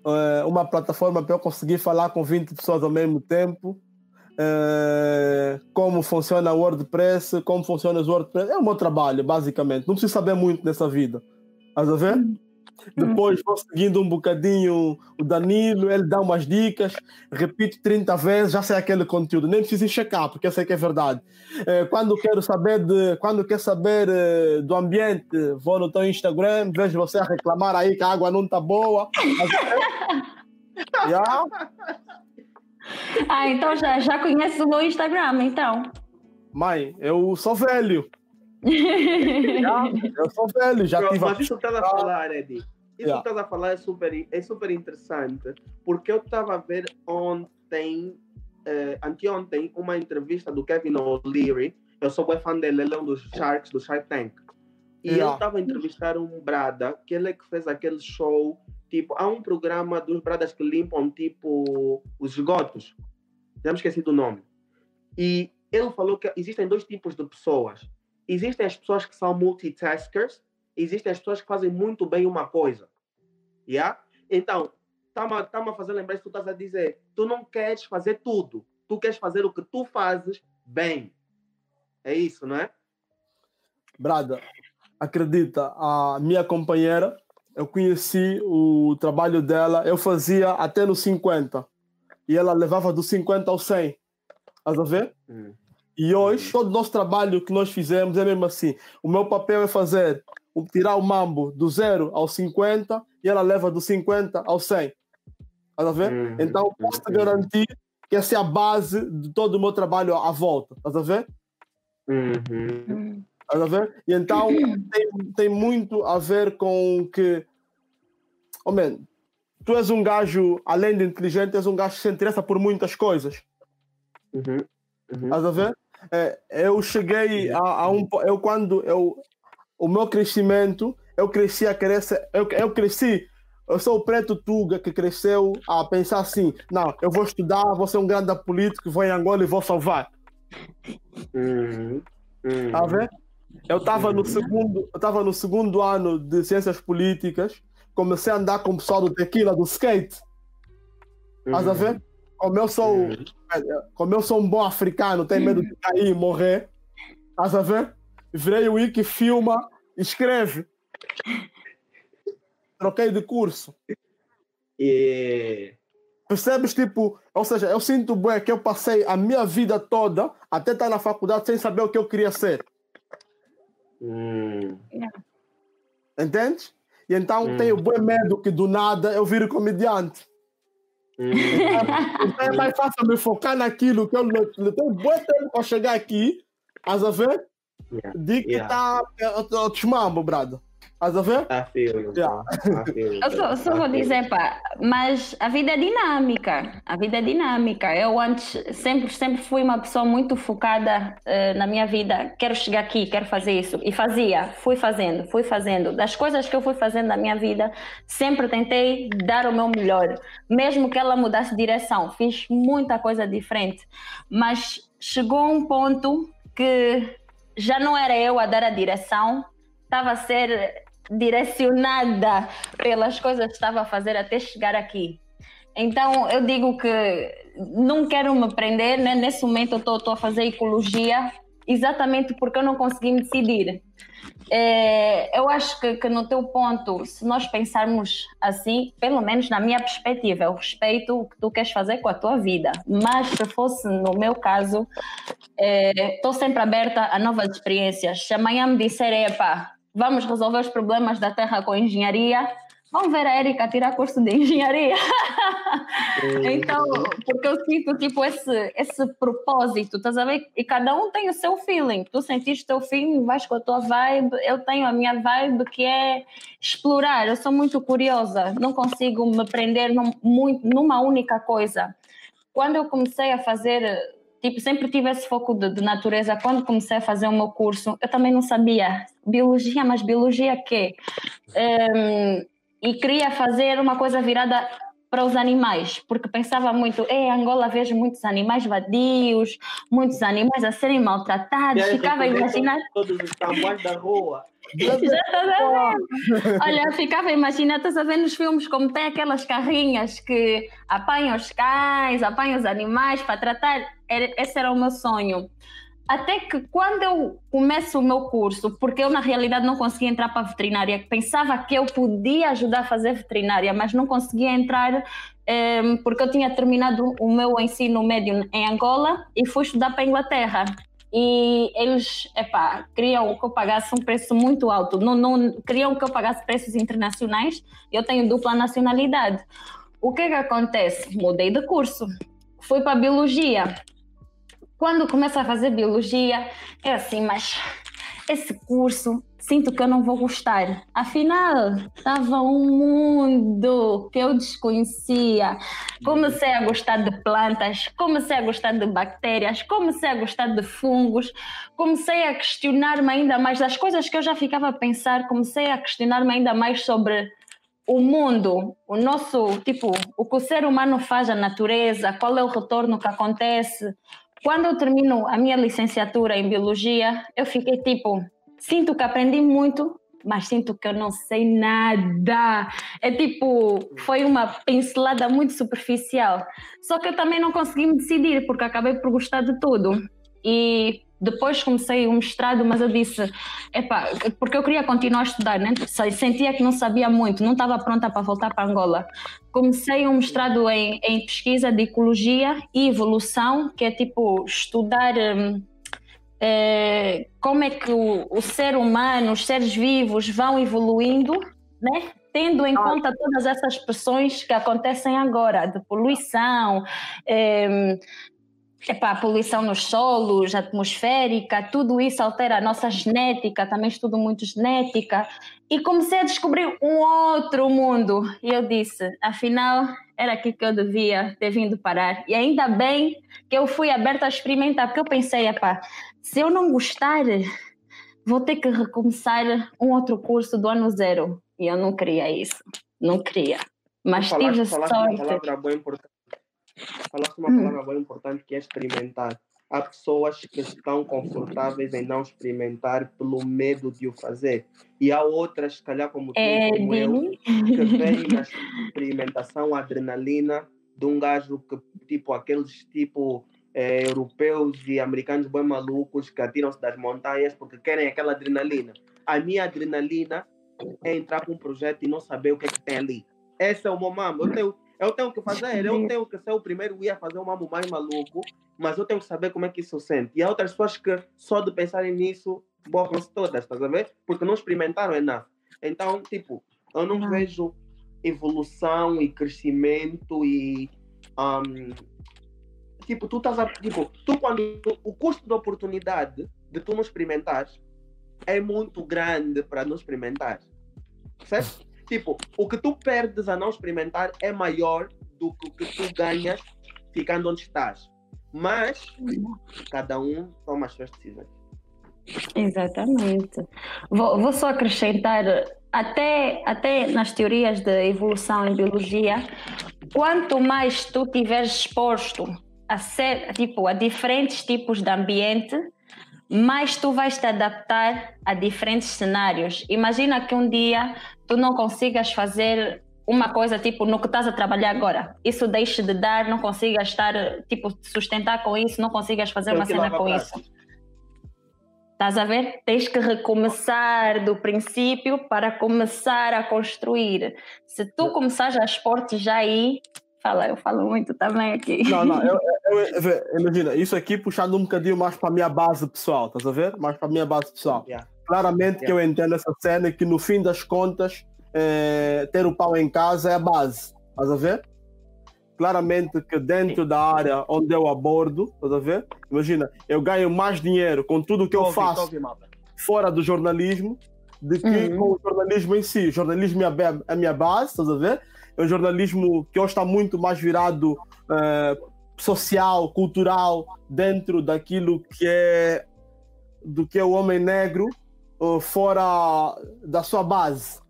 [SPEAKER 1] É, uma plataforma para eu conseguir falar com 20 pessoas ao mesmo tempo. É, como funciona o WordPress, como funciona os WordPress. É o meu trabalho, basicamente. Não preciso saber muito nessa vida. Estás a ver? Depois vou seguindo um bocadinho o Danilo, ele dá umas dicas, repito 30 vezes, já sei aquele conteúdo, nem preciso checar, porque eu sei que é verdade. É, quando quero saber de, quando quer saber eh, do ambiente, vou no teu Instagram, vejo você a reclamar aí que a água não está boa. yeah? [laughs] [laughs]
[SPEAKER 3] Ah, então já, já conheces o meu Instagram, então.
[SPEAKER 1] Mãe, eu sou velho. [laughs] Eu sou velho, já tive
[SPEAKER 2] mas isso que estás a falar, Eddie, isso
[SPEAKER 1] Yeah.
[SPEAKER 2] que estás a falar é super, é super interessante, porque eu estava a ver ontem, eh, anteontem, uma entrevista do Kevin O'Leary. Eu sou bem fã dele, ele é um dos Sharks, do Shark Tank. E
[SPEAKER 1] Yeah.
[SPEAKER 2] ele estava a entrevistar um Brada, que ele é que fez aquele show, tipo, há um programa dos Bradas que limpam, tipo, os esgotos. Já me esqueci do nome. E ele falou que existem dois tipos de pessoas. Existem as pessoas que são multitaskers, existem as pessoas que fazem muito bem uma coisa. Yeah? Então, está-me a fazer lembrar isso que tu estás a dizer. Tu não queres fazer tudo. Tu queres fazer o que tu fazes bem. É isso, não é?
[SPEAKER 1] Brada, acredita, a minha companheira, eu conheci o trabalho dela, eu fazia até no 50 e ela levava do 50 ao 100. Estás a ver? E hoje, todo o nosso trabalho que nós fizemos é mesmo assim. O meu papel é fazer, o- tirar o mambo do 0 ao 50 e ela leva do 50 ao 100. Estás a ver?
[SPEAKER 2] Uhum.
[SPEAKER 1] Então, eu posso te garantir que essa é a base de todo o meu trabalho à volta. Estás a ver?
[SPEAKER 2] Uhum.
[SPEAKER 1] Estás a ver? E então tem, tem muito a ver com que. Oh, man, tu és um gajo, além de inteligente, és um gajo que se interessa por muitas coisas.
[SPEAKER 2] Uhum. Uhum.
[SPEAKER 1] Estás a ver? é, eu cheguei a, a um. Eu, quando eu. O meu crescimento, eu cresci a querer ser. Eu, eu cresci. Eu sou o preto Tuga que cresceu a pensar assim: não, eu vou estudar, vou ser um grande político, vou em Angola e vou salvar.
[SPEAKER 2] Uhum. Uhum.
[SPEAKER 1] Tá a ver? Eu estava no segundo, eu estava no segundo ano de ciências políticas, comecei a andar com o pessoal do tequila, do skate. Estás a ver? Como eu sou,
[SPEAKER 2] Uhum.
[SPEAKER 1] como eu sou um bom africano, tenho medo de cair e morrer. Estás a ver? Virei o Wiki, filma, escreve. Troquei de curso.
[SPEAKER 2] E
[SPEAKER 1] Percebes, tipo, ou seja, eu sinto bem que eu passei a minha vida toda até estar na faculdade sem saber o que eu queria ser.
[SPEAKER 2] Hum,
[SPEAKER 1] Entende? E então
[SPEAKER 2] Hum.
[SPEAKER 1] tenho bem medo que do nada eu vire comediante.
[SPEAKER 2] hum,
[SPEAKER 1] Então é mais fácil me focar naquilo que eu não tenho bom tempo para chegar aqui, estás a ver?
[SPEAKER 2] yeah.
[SPEAKER 1] De que
[SPEAKER 2] Yeah.
[SPEAKER 1] tá eu, eu te mambo, brado. Estás a ver?
[SPEAKER 2] I feel you,
[SPEAKER 1] Yeah.
[SPEAKER 2] I feel you,
[SPEAKER 3] Eu só, só
[SPEAKER 2] I
[SPEAKER 3] vou dizer, pá, mas a vida é dinâmica. A vida é dinâmica. Eu antes sempre, sempre fui uma pessoa muito focada eh, na minha vida. Quero chegar aqui, quero fazer isso. E fazia, fui fazendo, fui fazendo. Das coisas que eu fui fazendo na minha vida, sempre tentei dar o meu melhor. Mesmo que ela mudasse de direção. Fiz muita coisa diferente. Mas chegou um ponto que já não era eu a dar a direção, estava a ser direcionada pelas coisas que estava a fazer até chegar aqui. Então eu digo que não quero me prender, né? nesse momento eu estou a fazer ecologia exatamente porque eu não consegui me decidir. É, eu acho que, que no teu ponto, se nós pensarmos assim, pelo menos na minha perspectiva, eu respeito o que tu queres fazer com a tua vida, mas se fosse no meu caso, estou sempre aberta a novas experiências. Se amanhã me disserem, epá, vamos resolver os problemas da Terra com engenharia, vamos ver a Erika tirar curso de engenharia. então, porque eu sinto tipo esse, esse propósito, estás a ver? E cada um tem o seu feeling. Tu sentiste o teu feeling, vais com a tua vibe, eu tenho a minha vibe que é explorar. Eu sou muito curiosa, não consigo me prender num, muito, numa única coisa. Quando eu comecei a fazer tipo, sempre tive esse foco de, de, natureza. Quando comecei a fazer o meu curso, eu também não sabia biologia, mas biologia quê? Um, e queria fazer uma coisa virada para os animais, porque pensava muito, em Angola vejo muitos animais vadios, muitos animais a serem maltratados, ficava a imaginar...
[SPEAKER 2] Todos os tambores da rua.
[SPEAKER 3] Já estás a ver? Olha, ficava a imaginar, estás a ver nos filmes como tem aquelas carrinhas que apanham os cães, apanham os animais para tratar. Esse era o meu sonho. Até que quando eu começo o meu curso, porque eu na realidade não conseguia entrar para veterinária, pensava que eu podia ajudar a fazer veterinária, mas não conseguia entrar um, porque eu tinha terminado o meu ensino médio em Angola e fui estudar para a Inglaterra e eles epá, queriam que eu pagasse um preço muito alto, não, não queriam que eu pagasse preços internacionais, eu tenho dupla nacionalidade. O que é que acontece? Mudei de curso, fui para biologia. Quando começo a fazer biologia, é assim, mas esse curso sinto que eu não vou gostar. Afinal, estava um mundo que eu desconhecia. Comecei a gostar de plantas, comecei a gostar de bactérias, comecei a gostar de fungos, comecei a questionar-me ainda mais das coisas que eu já ficava a pensar, comecei a questionar-me ainda mais sobre o mundo, o nosso, tipo, o que o ser humano faz à natureza, qual é o retorno que acontece. Quando eu termino a minha licenciatura em biologia, eu fiquei tipo, sinto que aprendi muito, mas sinto que eu não sei nada. É tipo, foi uma pincelada muito superficial. Só que eu também não consegui me decidir, porque acabei por gostar de tudo. E depois comecei o mestrado, mas eu disse, epá, porque eu queria continuar a estudar, né? sentia que não sabia muito, não estava pronta para voltar para Angola. Comecei um mestrado em, em pesquisa de ecologia e evolução, que é tipo estudar. Hum, é, como é que o, o, ser humano, os seres vivos vão evoluindo, né? tendo em ah. conta todas essas pressões que acontecem agora, de poluição, é, Epá, a poluição nos solos, atmosférica, tudo isso altera a nossa genética, também estudo muito genética, e comecei a descobrir um outro mundo. E eu disse, afinal, era aqui que eu devia ter vindo parar. E ainda bem que eu fui aberta a experimentar, porque eu pensei, epá, se eu não gostar, vou ter que recomeçar um outro curso do ano zero. E eu não queria isso, não queria. Mas
[SPEAKER 2] falaste,
[SPEAKER 3] tive
[SPEAKER 2] falaste
[SPEAKER 3] sorte.
[SPEAKER 2] uma palavra bem importante. Falaste uma
[SPEAKER 3] Hum.
[SPEAKER 2] palavra bem importante que é experimentar. Há pessoas que estão confortáveis em não experimentar pelo medo de o fazer. E há outras, se calhar como tu
[SPEAKER 3] É,
[SPEAKER 2] como eu, que veem na [laughs] experimentação a adrenalina de um gajo que, tipo, aqueles tipo eh, europeus e americanos bem malucos que atiram-se das montanhas porque querem aquela adrenalina. A minha adrenalina é entrar para um projeto e não saber o que é que tem ali. Esse é o meu mamo. Eu tenho, eu tenho que fazer, eu tenho que ser o primeiro a fazer o mamo mais maluco, mas eu tenho que saber como é que isso sente. E há outras pessoas que só de pensarem nisso borram-se todas, estás a ver? Porque não experimentaram é nada. Então, tipo, eu não
[SPEAKER 3] Não.
[SPEAKER 2] vejo evolução e crescimento e um, tipo, tu estás a, tipo, tu quando o custo de oportunidade de tu não experimentares é muito grande para não experimentar. Certo? Tipo, o que tu perdes a não experimentar é maior do que o que tu ganhas ficando onde estás. Mas cada um toma as suas decisões.
[SPEAKER 3] Exatamente. Vou, vou só acrescentar, até, até nas teorias de evolução em biologia, quanto mais tu tiveres exposto a, ser, tipo, a diferentes tipos de ambiente, mais tu vais te adaptar a diferentes cenários. Imagina que um dia tu não consigas fazer uma coisa tipo no que estás a trabalhar agora. Isso deixe de dar, não consigas estar, tipo, te sustentar com isso, não consigas fazer uma cena com isso. Estás a ver? Tens que recomeçar do princípio para começar a construir. Se tu começares a expor-te já aí, fala, eu falo muito também aqui.
[SPEAKER 1] Não, não, eu, eu- eu- imagina, isso aqui puxando um bocadinho mais para a minha base pessoal, estás a ver? Mais para a minha base pessoal.
[SPEAKER 2] Yeah.
[SPEAKER 1] Claramente que eu entendo essa cena que no fim das contas, eh, ter o pão em casa é a base, estás a ver? Claramente que dentro da área onde eu abordo, estás a ver? Imagina, eu ganho mais dinheiro com tudo que eu
[SPEAKER 4] Ouve,
[SPEAKER 1] faço
[SPEAKER 4] malta.
[SPEAKER 1] fora do jornalismo do que
[SPEAKER 3] Uhum.
[SPEAKER 1] com o jornalismo em si. O jornalismo é é a minha base, estás a ver? É um jornalismo que hoje está muito mais virado eh, social, cultural, dentro daquilo que é do que é o homem negro fora da sua base.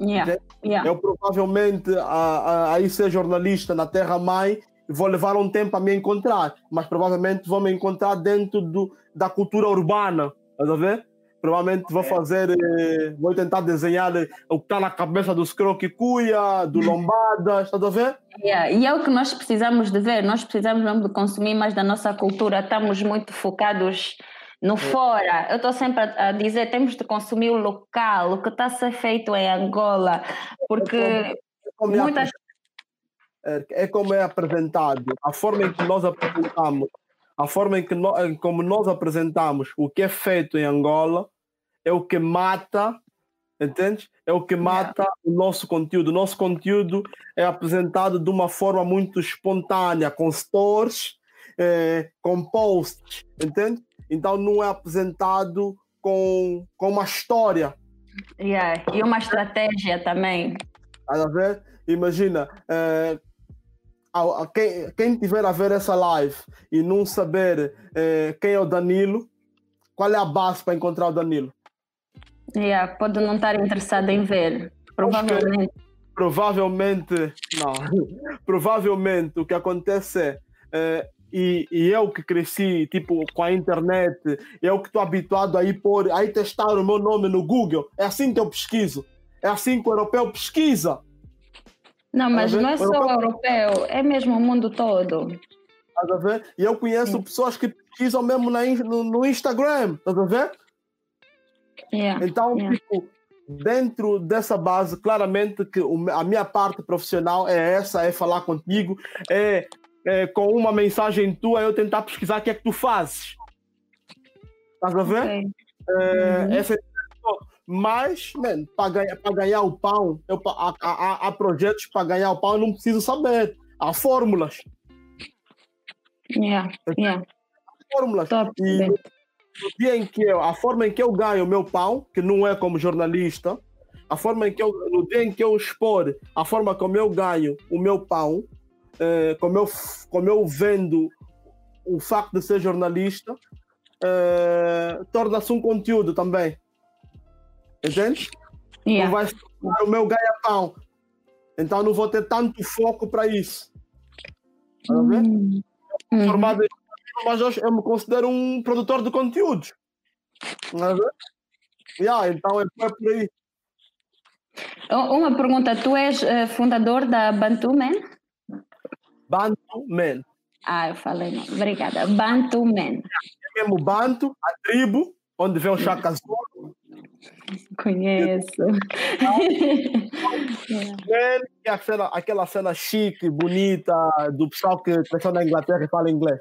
[SPEAKER 3] Yeah, yeah.
[SPEAKER 1] Eu provavelmente a, a, aí ser jornalista na Terra Mãe vou levar um tempo a me encontrar, mas provavelmente vou me encontrar dentro do, da cultura urbana, estás a ver? Provavelmente vou fazer, eh, vou tentar desenhar eh, o que está na cabeça dos croquicuia, do lombada, estás a ver?
[SPEAKER 3] Yeah, E é o que nós precisamos de ver, nós precisamos mesmo de consumir mais da nossa cultura, estamos muito focados no fora. Eu estou sempre a, dizer, temos de consumir o local, o que está a ser feito em Angola, porque
[SPEAKER 1] É como é
[SPEAKER 3] muitas...
[SPEAKER 1] é, é como é apresentado, a forma em que nós apresentamos, a forma em que nó- em como nós apresentamos o que é feito em Angola é o que mata, entende? É o que mata o nosso conteúdo. O nosso conteúdo é apresentado de uma forma muito espontânea, com stories, eh, com posts, entende? Então não é apresentado com, com uma história.
[SPEAKER 3] Yeah, E uma estratégia também.
[SPEAKER 1] Estás a ver? Imagina, eh, quem, quem tiver a ver essa live e não saber eh, quem é o Danilo, qual é a base para encontrar o Danilo?
[SPEAKER 3] Yeah, Pode não estar interessado em ver, provavelmente.
[SPEAKER 1] Provavelmente, não. [laughs] Provavelmente o que acontece é, eh, e, e eu que cresci tipo com a internet, eu que estou habituado a ir por, a ir testar o meu nome no Google, é assim que eu pesquiso. É assim que o europeu pesquisa.
[SPEAKER 3] Não, mas não é só o europeu, é mesmo o mundo todo.
[SPEAKER 1] Estás a ver? E eu conheço
[SPEAKER 3] Sim.
[SPEAKER 1] pessoas que pesquisam mesmo na, no, no Instagram, estás a ver?
[SPEAKER 3] Yeah.
[SPEAKER 1] Então,
[SPEAKER 3] Yeah.
[SPEAKER 1] tipo, dentro dessa base, claramente que a minha parte profissional é essa, é falar contigo, é, é com uma mensagem tua eu tentar pesquisar o que é que tu fazes. Estás a ver?
[SPEAKER 3] Ok.
[SPEAKER 1] É,
[SPEAKER 3] Uhum.
[SPEAKER 1] essa é a- mas, para ganhar, pra ganhar o pão, eu, há, há- há projetos para ganhar o pão, eu não preciso saber. Há fórmulas.
[SPEAKER 3] Yeah, yeah.
[SPEAKER 1] Fórmulas.
[SPEAKER 3] Top.
[SPEAKER 1] E no dia em que eu, a forma em que eu ganho o meu pão, que não é como jornalista, a forma em que eu, no dia em que eu expor a forma como eu ganho o meu pão, eh, como, eu, como eu vendo o facto de ser jornalista, eh, torna-se um conteúdo também. Entende? Não
[SPEAKER 3] Yeah.
[SPEAKER 1] vai ser o meu ganha-pão. Então não vou ter tanto foco para isso. Tá?
[SPEAKER 3] Hum. Uhum.
[SPEAKER 1] formado em mas eu, eu me considero um produtor de conteúdos. Não ver? Yeah, então é, é por aí.
[SPEAKER 3] Um- Uma pergunta, tu és eh, fundador da Bantu Man?
[SPEAKER 1] Bantu Man.
[SPEAKER 3] Ah, eu falei não. Obrigada. Bantu Man.
[SPEAKER 1] É mesmo Bantu, a tribo, onde vem o Chaka Zulu.
[SPEAKER 3] Conheço. [laughs]
[SPEAKER 1] É aquela, aquela cena chique, bonita, do pessoal que cresceu na Inglaterra e fala inglês.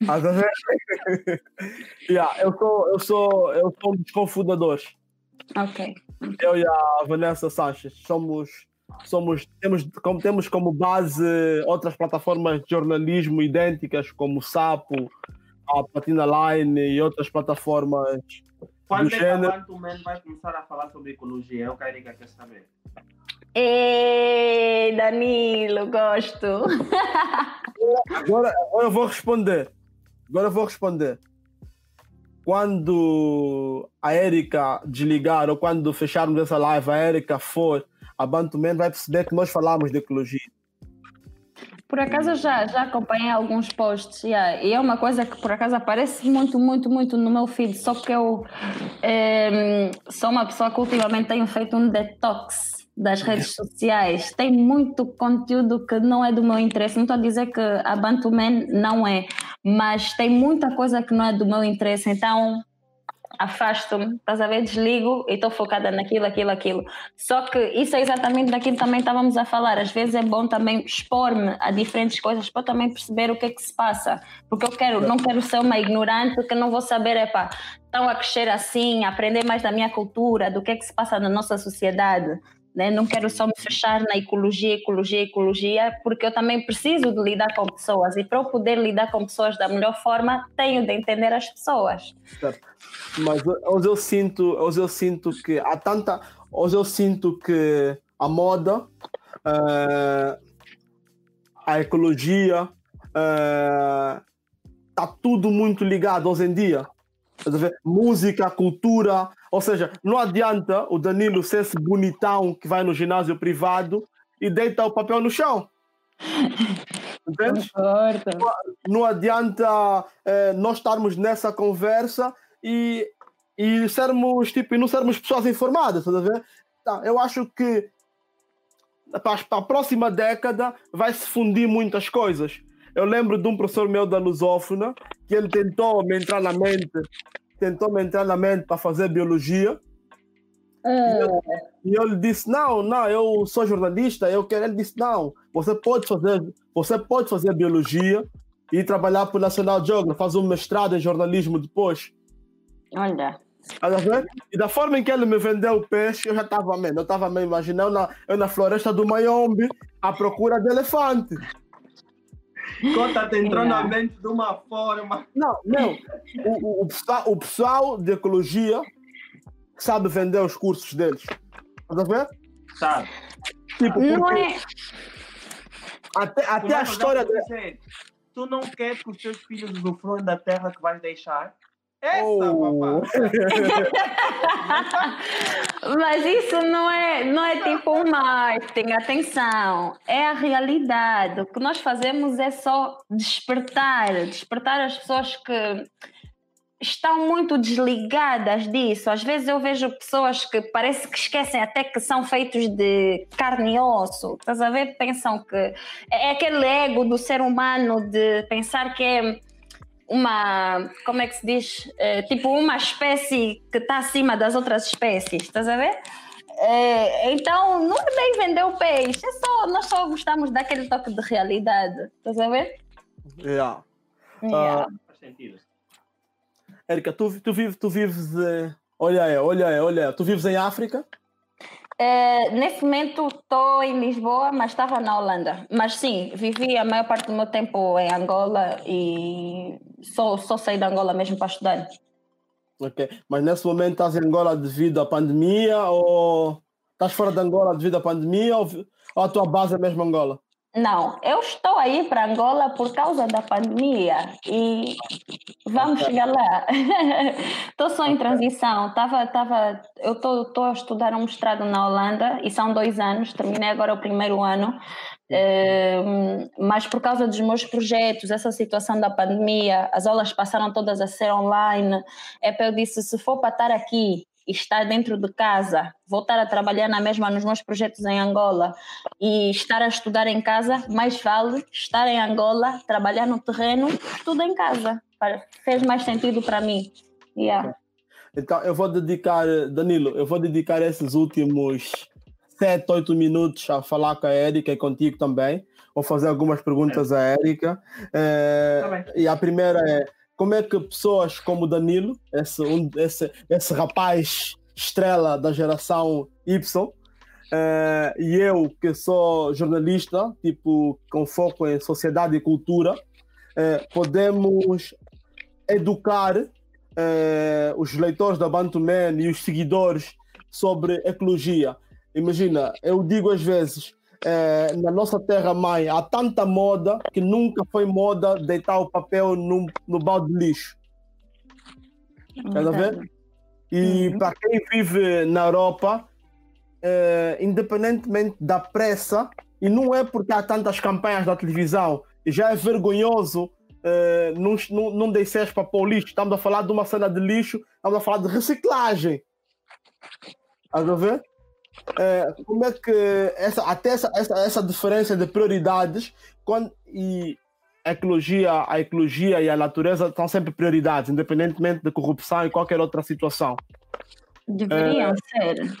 [SPEAKER 1] Ver? [laughs] yeah, eu, sou, eu, sou, eu sou um dos cofundadores.
[SPEAKER 3] ok.
[SPEAKER 1] eu e a Vanessa Sanches somos somos temos como temos como base outras plataformas de jornalismo idênticas como o Sapo, a Patina Line e outras plataformas
[SPEAKER 2] Quando
[SPEAKER 1] do
[SPEAKER 2] é que a
[SPEAKER 1] gênero.
[SPEAKER 2] Bantu Man vai começar a falar sobre ecologia? É o que a Erika quer saber.
[SPEAKER 3] Ei, Danilo, gosto.
[SPEAKER 1] Agora, agora eu vou responder. Agora eu vou responder. Quando a Erika desligar ou quando fecharmos essa live, a Erika for a Bantuman vai perceber que nós falamos de ecologia.
[SPEAKER 3] Por acaso já, já acompanhei alguns posts yeah, e é uma coisa que por acaso aparece muito, muito, muito no meu feed, só que eu eh, sou uma pessoa que ultimamente tenho feito um detox das redes sociais. Tem muito conteúdo que não é do meu interesse. Não estou a dizer que a Bantuman não é, mas tem muita coisa que não é do meu interesse. Então afasto-me, estás a ver? Desligo e estou focada naquilo, aquilo, aquilo. Só que isso é exatamente daquilo que também estávamos a falar. Às vezes é bom também expor-me a diferentes coisas para também perceber o que é que se passa. Porque eu quero, não quero ser uma ignorante que não vou saber, epá, estão a crescer assim, aprender mais da minha cultura, do que é que se passa na nossa sociedade. Né? Não quero só me fechar na ecologia, ecologia, ecologia, porque eu também preciso de lidar com pessoas e para eu poder lidar com pessoas da melhor forma, tenho de entender as pessoas.
[SPEAKER 1] Certo. Mas hoje eu sinto, hoje eu sinto que há tanta, hoje eu sinto que a moda, eh, a ecologia, está tudo muito ligado hoje em dia. Música, cultura, ou seja, não adianta o Danilo ser esse bonitão que vai no ginásio privado e deita o papel no chão. [laughs]
[SPEAKER 3] Concordo.
[SPEAKER 1] não adianta eh, nós estarmos nessa conversa e, e sermos tipo e não sermos pessoas informadas, estás a ver? Tá, eu acho que para a próxima década vai se fundir muitas coisas. Eu lembro de um professor meu da lusófona que ele tentou me entrar na mente, tentou me entrar na mente para fazer biologia. E eu lhe disse: Não, não, eu sou jornalista, eu quero. Ele disse: Não, você pode fazer, você pode fazer biologia e trabalhar para o National Geographic, fazer um mestrado em jornalismo depois.
[SPEAKER 3] Olha?
[SPEAKER 1] E da forma em que ele me vendeu o peixe, eu já estava mesmo, eu estava me imaginando na, eu na floresta do Mayombe à procura de elefante.
[SPEAKER 2] Conta te entrou
[SPEAKER 3] Yeah.
[SPEAKER 2] na mente de uma forma.
[SPEAKER 1] Não, não. O, o, o, pessoal, o pessoal de ecologia sabe vender os cursos deles. Estás a ver?
[SPEAKER 2] Sabe?
[SPEAKER 1] Tipo,
[SPEAKER 3] não
[SPEAKER 1] porque
[SPEAKER 3] é.
[SPEAKER 1] até, até a história de,
[SPEAKER 2] Tu não queres que os teus filhos usufruam da terra que vais deixar? Essa,
[SPEAKER 1] Oh.
[SPEAKER 2] papá. [laughs] [laughs]
[SPEAKER 3] Mas isso não é, não é tipo um marketing, atenção, é a realidade. O que nós fazemos é só despertar, despertar as pessoas que estão muito desligadas disso. Às vezes eu vejo pessoas que parece que esquecem até que são feitos de carne e osso. Estás a ver? Pensam que é aquele ego do ser humano de pensar que é uma, como é que se diz? É, tipo uma espécie que está acima das outras espécies, estás a ver? É, então, não é bem vender o peixe, é só, nós só gostamos daquele toque de realidade, estás a ver?
[SPEAKER 1] Yeah.
[SPEAKER 3] Yeah.
[SPEAKER 2] Faz sentido.
[SPEAKER 1] Érica, tu, tu, vives, tu vives. eh, olha aí, olha aí, olha aí. Tu vives em África?
[SPEAKER 3] Uh, nesse momento estou em Lisboa, mas estava na Holanda. Mas sim, vivi a maior parte do meu tempo em Angola e só, só saí da Angola mesmo para estudar.
[SPEAKER 1] Ok, mas nesse momento estás em Angola devido à pandemia ou estás fora de Angola devido à pandemia ou, ou a tua base é mesmo Angola?
[SPEAKER 3] Não, eu estou aí para Angola por causa da pandemia e vamos okay. chegar lá. [laughs] Estou só em transição. Tava, tava, eu estou a estudar um mestrado na Holanda e são dois anos, terminei agora o primeiro ano, uh, mas por causa dos meus projetos, essa situação da pandemia, as aulas passaram todas a ser online. É para eu disse: se for para estar aqui estar dentro de casa, voltar a trabalhar na mesma nos meus projetos em Angola e estar a estudar em casa, mais vale estar em Angola, trabalhar no terreno, tudo em casa. Fez mais sentido para mim. Yeah.
[SPEAKER 1] Então eu vou dedicar, Danilo, eu vou dedicar esses últimos sete, oito minutos a falar com a Érica e contigo também. Vou fazer algumas perguntas à Érica. É, tá e a primeira é como é que pessoas como Danilo, esse, um, esse, esse rapaz estrela da geração Y, eh, e eu, que sou jornalista, tipo, com foco em sociedade e cultura, eh, podemos educar eh, os leitores da Bantuman e os seguidores sobre ecologia. Imagina, eu digo às vezes, é, na nossa terra-mãe há tanta moda que nunca foi moda deitar o papel no, no balde de lixo. Estás a ver? E uhum. para quem vive na Europa, é, independentemente da pressa, e não é porque há tantas campanhas da televisão, já é vergonhoso é, não, não, não descer para o lixo. Estamos a falar de uma cena de lixo, estamos a falar de reciclagem. Estás a ver? É, como é que essa, até essa, essa, essa diferença de prioridades quando, e a ecologia, a ecologia e a natureza são sempre prioridades, independentemente de corrupção e qualquer outra situação.
[SPEAKER 3] Deveriam é, ser.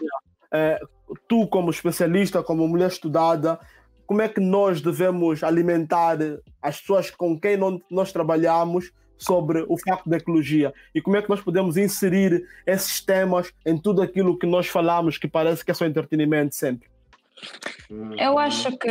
[SPEAKER 1] É, tu, como especialista, como mulher estudada, como é que nós devemos alimentar as pessoas com quem nós trabalhamos sobre o facto da ecologia e como é que nós podemos inserir esses temas em tudo aquilo que nós falamos que parece que é só entretenimento sempre.
[SPEAKER 3] Eu acho que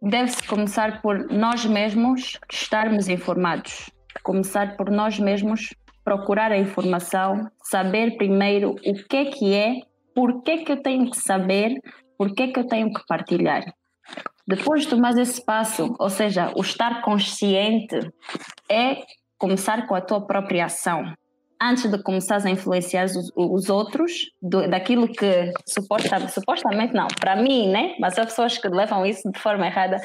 [SPEAKER 3] deve-se começar por nós mesmos estarmos informados, começar por nós mesmos procurar a informação, saber primeiro o que é que é, por que é que eu tenho que saber, por que é que eu tenho que partilhar. Depois de tomar esse passo, ou seja, o estar consciente é começar com a tua própria ação. Antes de começar a influenciar os, os outros, do, daquilo que suposta, supostamente não, para mim, né? Mas há pessoas que levam isso de forma errada.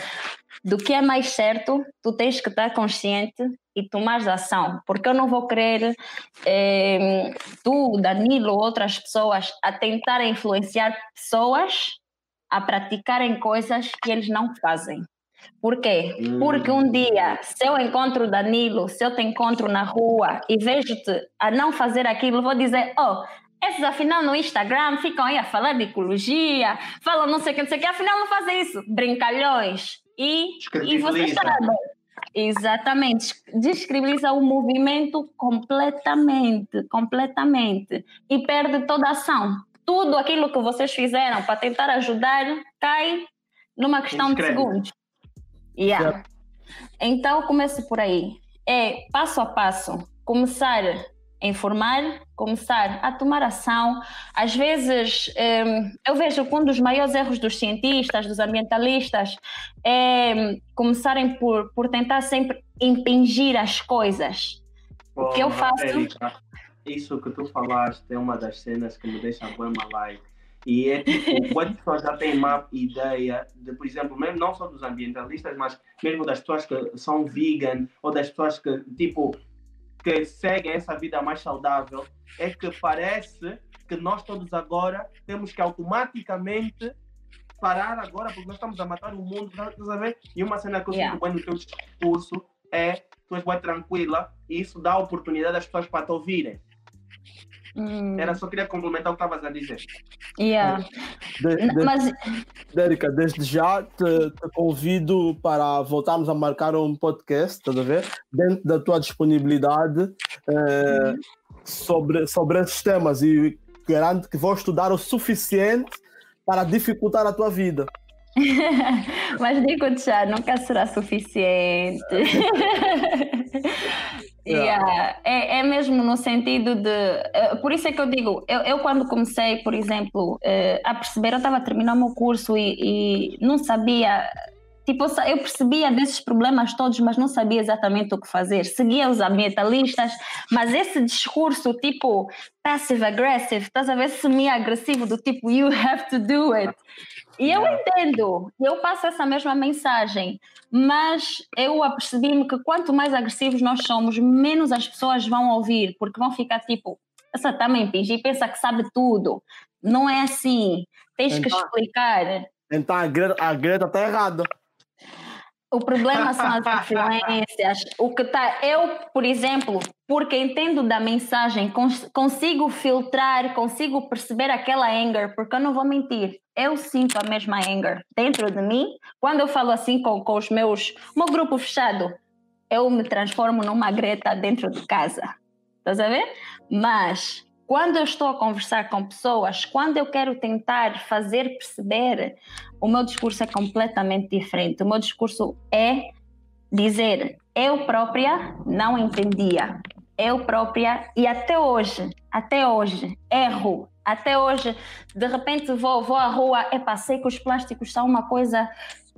[SPEAKER 3] Do que é mais certo, tu tens que estar consciente e tomar ação, porque eu não vou querer eh, tu, Danilo, outras pessoas a tentar influenciar pessoas a praticarem coisas que eles não fazem. Por quê? Hum. Porque um dia, se eu encontro Danilo, se eu te encontro na rua e vejo-te a não fazer aquilo, vou dizer: Oh, esses afinal no Instagram ficam aí a falar de ecologia, falam não sei o que, não sei o que, afinal não fazem isso. Brincalhões. E, e você sabe. Exatamente, descredibiliza o movimento completamente, completamente e perde toda a ação. Tudo aquilo que vocês fizeram para tentar ajudar cai numa questão de segundos. Yeah. Então, comece por aí. É passo a passo. Começar a informar, começar a tomar ação. Às vezes, hum, eu vejo que um dos maiores erros dos cientistas, dos ambientalistas, é começarem por, por tentar sempre impingir as coisas. o que eu faço.
[SPEAKER 2] Isso que tu falaste é uma das cenas que me deixa bem like e é tipo, quando pessoas já têm uma ideia de, por exemplo, mesmo não só dos ambientalistas, mas mesmo das pessoas que são vegan ou das pessoas que, tipo, que seguem essa vida mais saudável, é que parece que nós todos agora temos que automaticamente parar agora, porque nós estamos a matar o mundo, tá, tá a ver? E uma cena que eu yeah. sinto bem no teu discurso é tu és bem tranquila e isso dá oportunidade às pessoas para te ouvirem. Hum. Era só queria complementar o que estavas a dizer.
[SPEAKER 3] Yeah.
[SPEAKER 1] De, de, Mas... Dérica, desde já te, te, convido para voltarmos a marcar um podcast, estás a ver? Dentro da tua disponibilidade eh, sobre, sobre esses temas e garanto que vou estudar o suficiente para dificultar a tua vida. [laughs]
[SPEAKER 3] Mas digo já, nunca será suficiente. [laughs] yeah. é, é mesmo no sentido de. É, por isso é que eu digo, eu, eu quando comecei, por exemplo, é, a perceber, eu estava a terminar o meu curso e, e não sabia Tipo, eu percebia desses problemas todos, mas não sabia exatamente o que fazer. Seguia os ambientalistas, mas esse discurso tipo passive-aggressive, estás a ver semi-agressivo, do tipo you have to do it. E eu entendo, eu passo essa mesma mensagem, mas eu apercebi-me que quanto mais agressivos nós somos, menos as pessoas vão ouvir, porque vão ficar tipo, essa também finge e pensa que sabe tudo. Não é assim, tens então, que explicar.
[SPEAKER 1] Então a Greta está errada.
[SPEAKER 3] O problema são as influências. O que tá, eu, por exemplo, porque entendo da mensagem, cons consigo filtrar, consigo perceber aquela anger, porque eu não vou mentir. Eu sinto a mesma anger dentro de mim. Quando eu falo assim com, com os meus, meu grupo fechado, eu me transformo numa Greta dentro de casa. Estás a ver? Mas quando eu estou a conversar com pessoas, quando eu quero tentar fazer perceber, o meu discurso é completamente diferente. O meu discurso é dizer: eu própria não entendia. Eu própria, e até hoje, até hoje, erro. Até hoje, de repente vou, vou à rua, é sei que os plásticos são uma coisa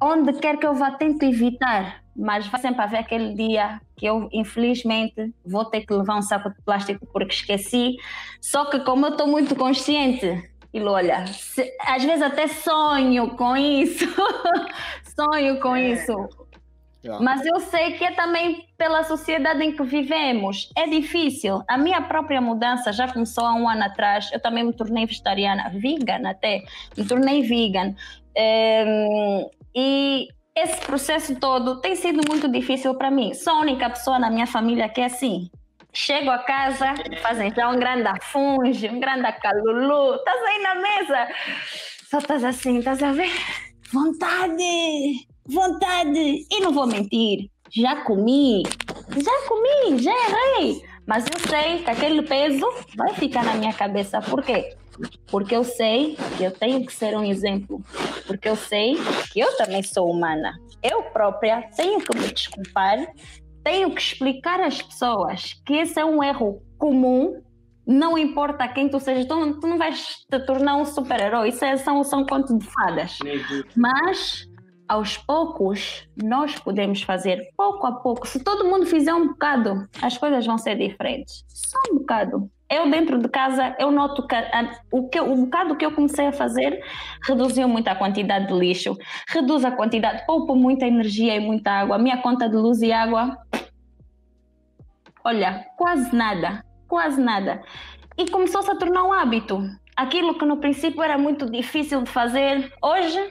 [SPEAKER 3] onde quer que eu vá, tento evitar, mas vai sempre haver aquele dia que eu, infelizmente, vou ter que levar um saco de plástico porque esqueci. Só que, como eu estou muito consciente, e olha, às vezes até sonho com isso, [laughs] sonho com é. isso. Mas eu sei que é também pela sociedade em que vivemos. É difícil. A minha própria mudança já começou há um ano atrás. Eu também me tornei vegetariana, vegan até. Me tornei vegan. Um, e esse processo todo tem sido muito difícil para mim. Sou a única pessoa na minha família que é assim. Chego a casa, fazem já um grande afunge, um grande calulu. Estás aí na mesa. Só estás assim, estás a ver? Vontade, vontade. E não vou mentir, já comi, já comi, já errei. Mas eu sei que aquele peso vai ficar na minha cabeça. Por quê? porque eu sei que eu tenho que ser um exemplo, porque eu sei que eu também sou humana. Eu própria tenho que me desculpar, tenho que explicar às pessoas que esse é um erro comum. Não importa quem tu sejas, tu, tu não vais te tornar um super-herói. Isso é, são, são contos de fadas. Mas aos poucos, nós podemos fazer pouco a pouco. Se todo mundo fizer um bocado, as coisas vão ser diferentes. Só um bocado eu dentro de casa eu noto que a, o, que o bocado que eu comecei a fazer reduziu muito a quantidade de lixo, reduz a quantidade, poupa muita energia e muita água. A minha conta de luz e água, olha, quase nada, quase nada. E começou-se a tornar um hábito. Aquilo que no princípio era muito difícil de fazer, hoje,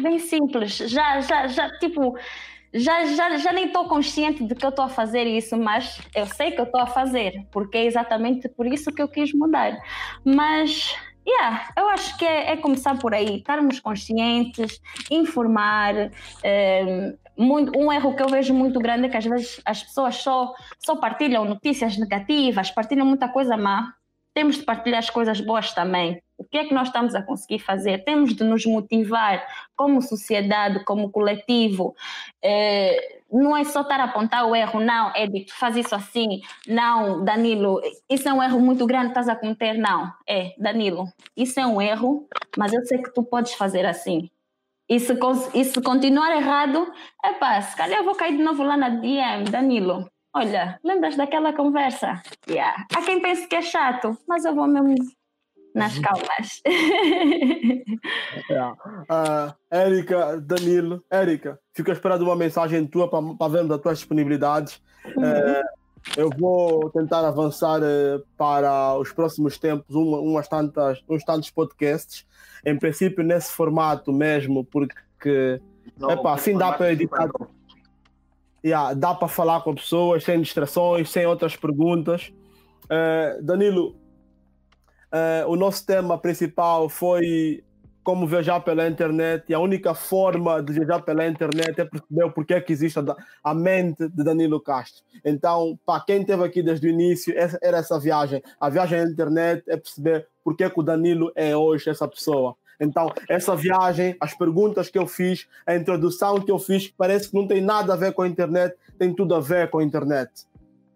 [SPEAKER 3] bem simples. Já, já, já, tipo, já, já, já nem estou consciente de que eu estou a fazer isso, mas eu sei que eu estou a fazer, porque é exatamente por isso que eu quis mudar. Mas, yeah, eu acho que é, é começar por aí, estarmos conscientes, informar. É, muito, um erro que eu vejo muito grande é que às vezes as pessoas só, só partilham notícias negativas, partilham muita coisa má. Temos de partilhar as coisas boas também. O que é que nós estamos a conseguir fazer? Temos de nos motivar como sociedade, como coletivo. É, não é só estar a apontar o erro, não, Edith, faz isso assim. Não, Danilo, isso é um erro muito grande estás a cometer. Não, é, Danilo, isso é um erro, mas eu sei que tu podes fazer assim. E se, e se continuar errado, é pá, se calhar eu vou cair de novo lá na DM, Danilo. Olha, lembras daquela conversa? Yeah. Há quem pense que é chato, mas eu vou mesmo nas uhum. calmas.
[SPEAKER 1] é. uh, Érica, Danilo, Érica, fico esperando uma mensagem tua para vermos as tuas disponibilidades. Uhum. Uh, eu vou tentar avançar uh, para os próximos tempos, uma, umas tantas, uns tantos podcasts, em princípio nesse formato mesmo, porque Não, epa, assim dá para editar. Yeah, dá para falar com pessoas sem distrações, sem outras perguntas. Uh, Danilo, Uh, o nosso tema principal foi como viajar pela internet e a única forma de viajar pela internet é perceber o porquê que existe a, a mente de Danilo Castro. Então, para quem esteve aqui desde o início, essa, era essa viagem. A viagem à internet é perceber porquê que o Danilo é hoje essa pessoa. Então, essa viagem, as perguntas que eu fiz, a introdução que eu fiz, parece que não tem nada a ver com a internet, tem tudo a ver com a internet.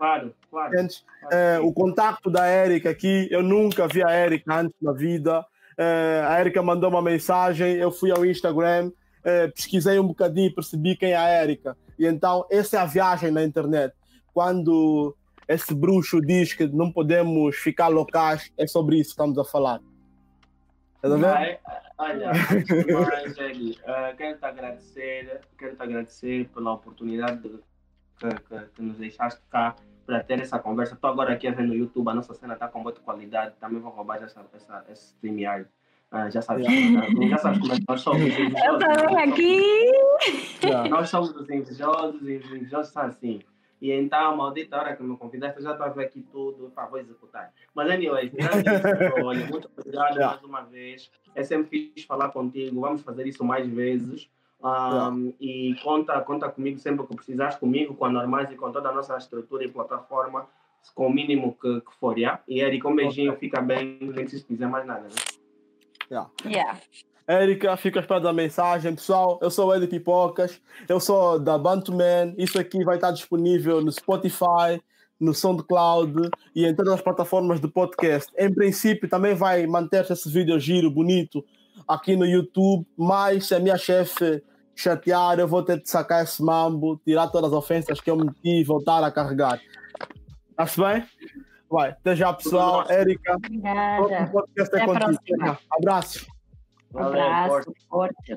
[SPEAKER 2] Claro, claro.
[SPEAKER 1] Entende? É, o contacto da Érica aqui, eu nunca vi a Érica antes na vida. É, a Érica mandou uma mensagem, eu fui ao Instagram, é, pesquisei um bocadinho e percebi quem é a Érica. E então, essa é a viagem na internet. Quando esse bruxo diz que não podemos ficar locais, é sobre isso que estamos a falar.
[SPEAKER 2] Tá Vai, olha, mais, Eli, uh, quero te agradecer, quero te agradecer pela oportunidade de, que, que, que, nos deixaste cá para ter essa conversa. Estou agora aqui a ver no YouTube, a nossa cena está com muita qualidade, também vou roubar essa, essa, esse StreamYard. Uh, já sabes, já sabes [laughs] como é que nós somos invejosos.
[SPEAKER 3] Eu também aqui!
[SPEAKER 2] Yeah. Nós somos os invejosos e os invejosos são assim. E então, maldita hora que me convidaste, eu já estava aqui tudo, pá, vou executar. Mas, anyway, [laughs] olha, muito obrigado mais uma vez. É sempre fixe falar contigo, vamos fazer isso mais vezes. Um. E conta, conta comigo sempre que precisares comigo, com a Normais e com toda a nossa estrutura e plataforma, com o mínimo que, que for, yeah? E Eric, um beijinho, fica bem, nem preciso dizer mais nada, né?
[SPEAKER 1] Yeah.
[SPEAKER 3] Yeah.
[SPEAKER 1] Érica, fica esperando a mensagem. Pessoal, eu sou o Edi Pipocas, eu sou da Bantuman. Isso aqui vai estar disponível no Spotify, no SoundCloud e em todas as plataformas de podcast. Em princípio, também vai manter esse vídeo giro, bonito, aqui no YouTube. Mas se a minha chefe chatear, eu vou ter de sacar esse mambo, tirar todas as ofensas que eu meti e voltar a carregar. Está-se bem? Vai, até já, pessoal. Érica.
[SPEAKER 3] Obrigada.
[SPEAKER 1] Podcast
[SPEAKER 3] Até a
[SPEAKER 1] contigo.
[SPEAKER 3] próxima.
[SPEAKER 1] Abraço.
[SPEAKER 3] Um abraço, forte.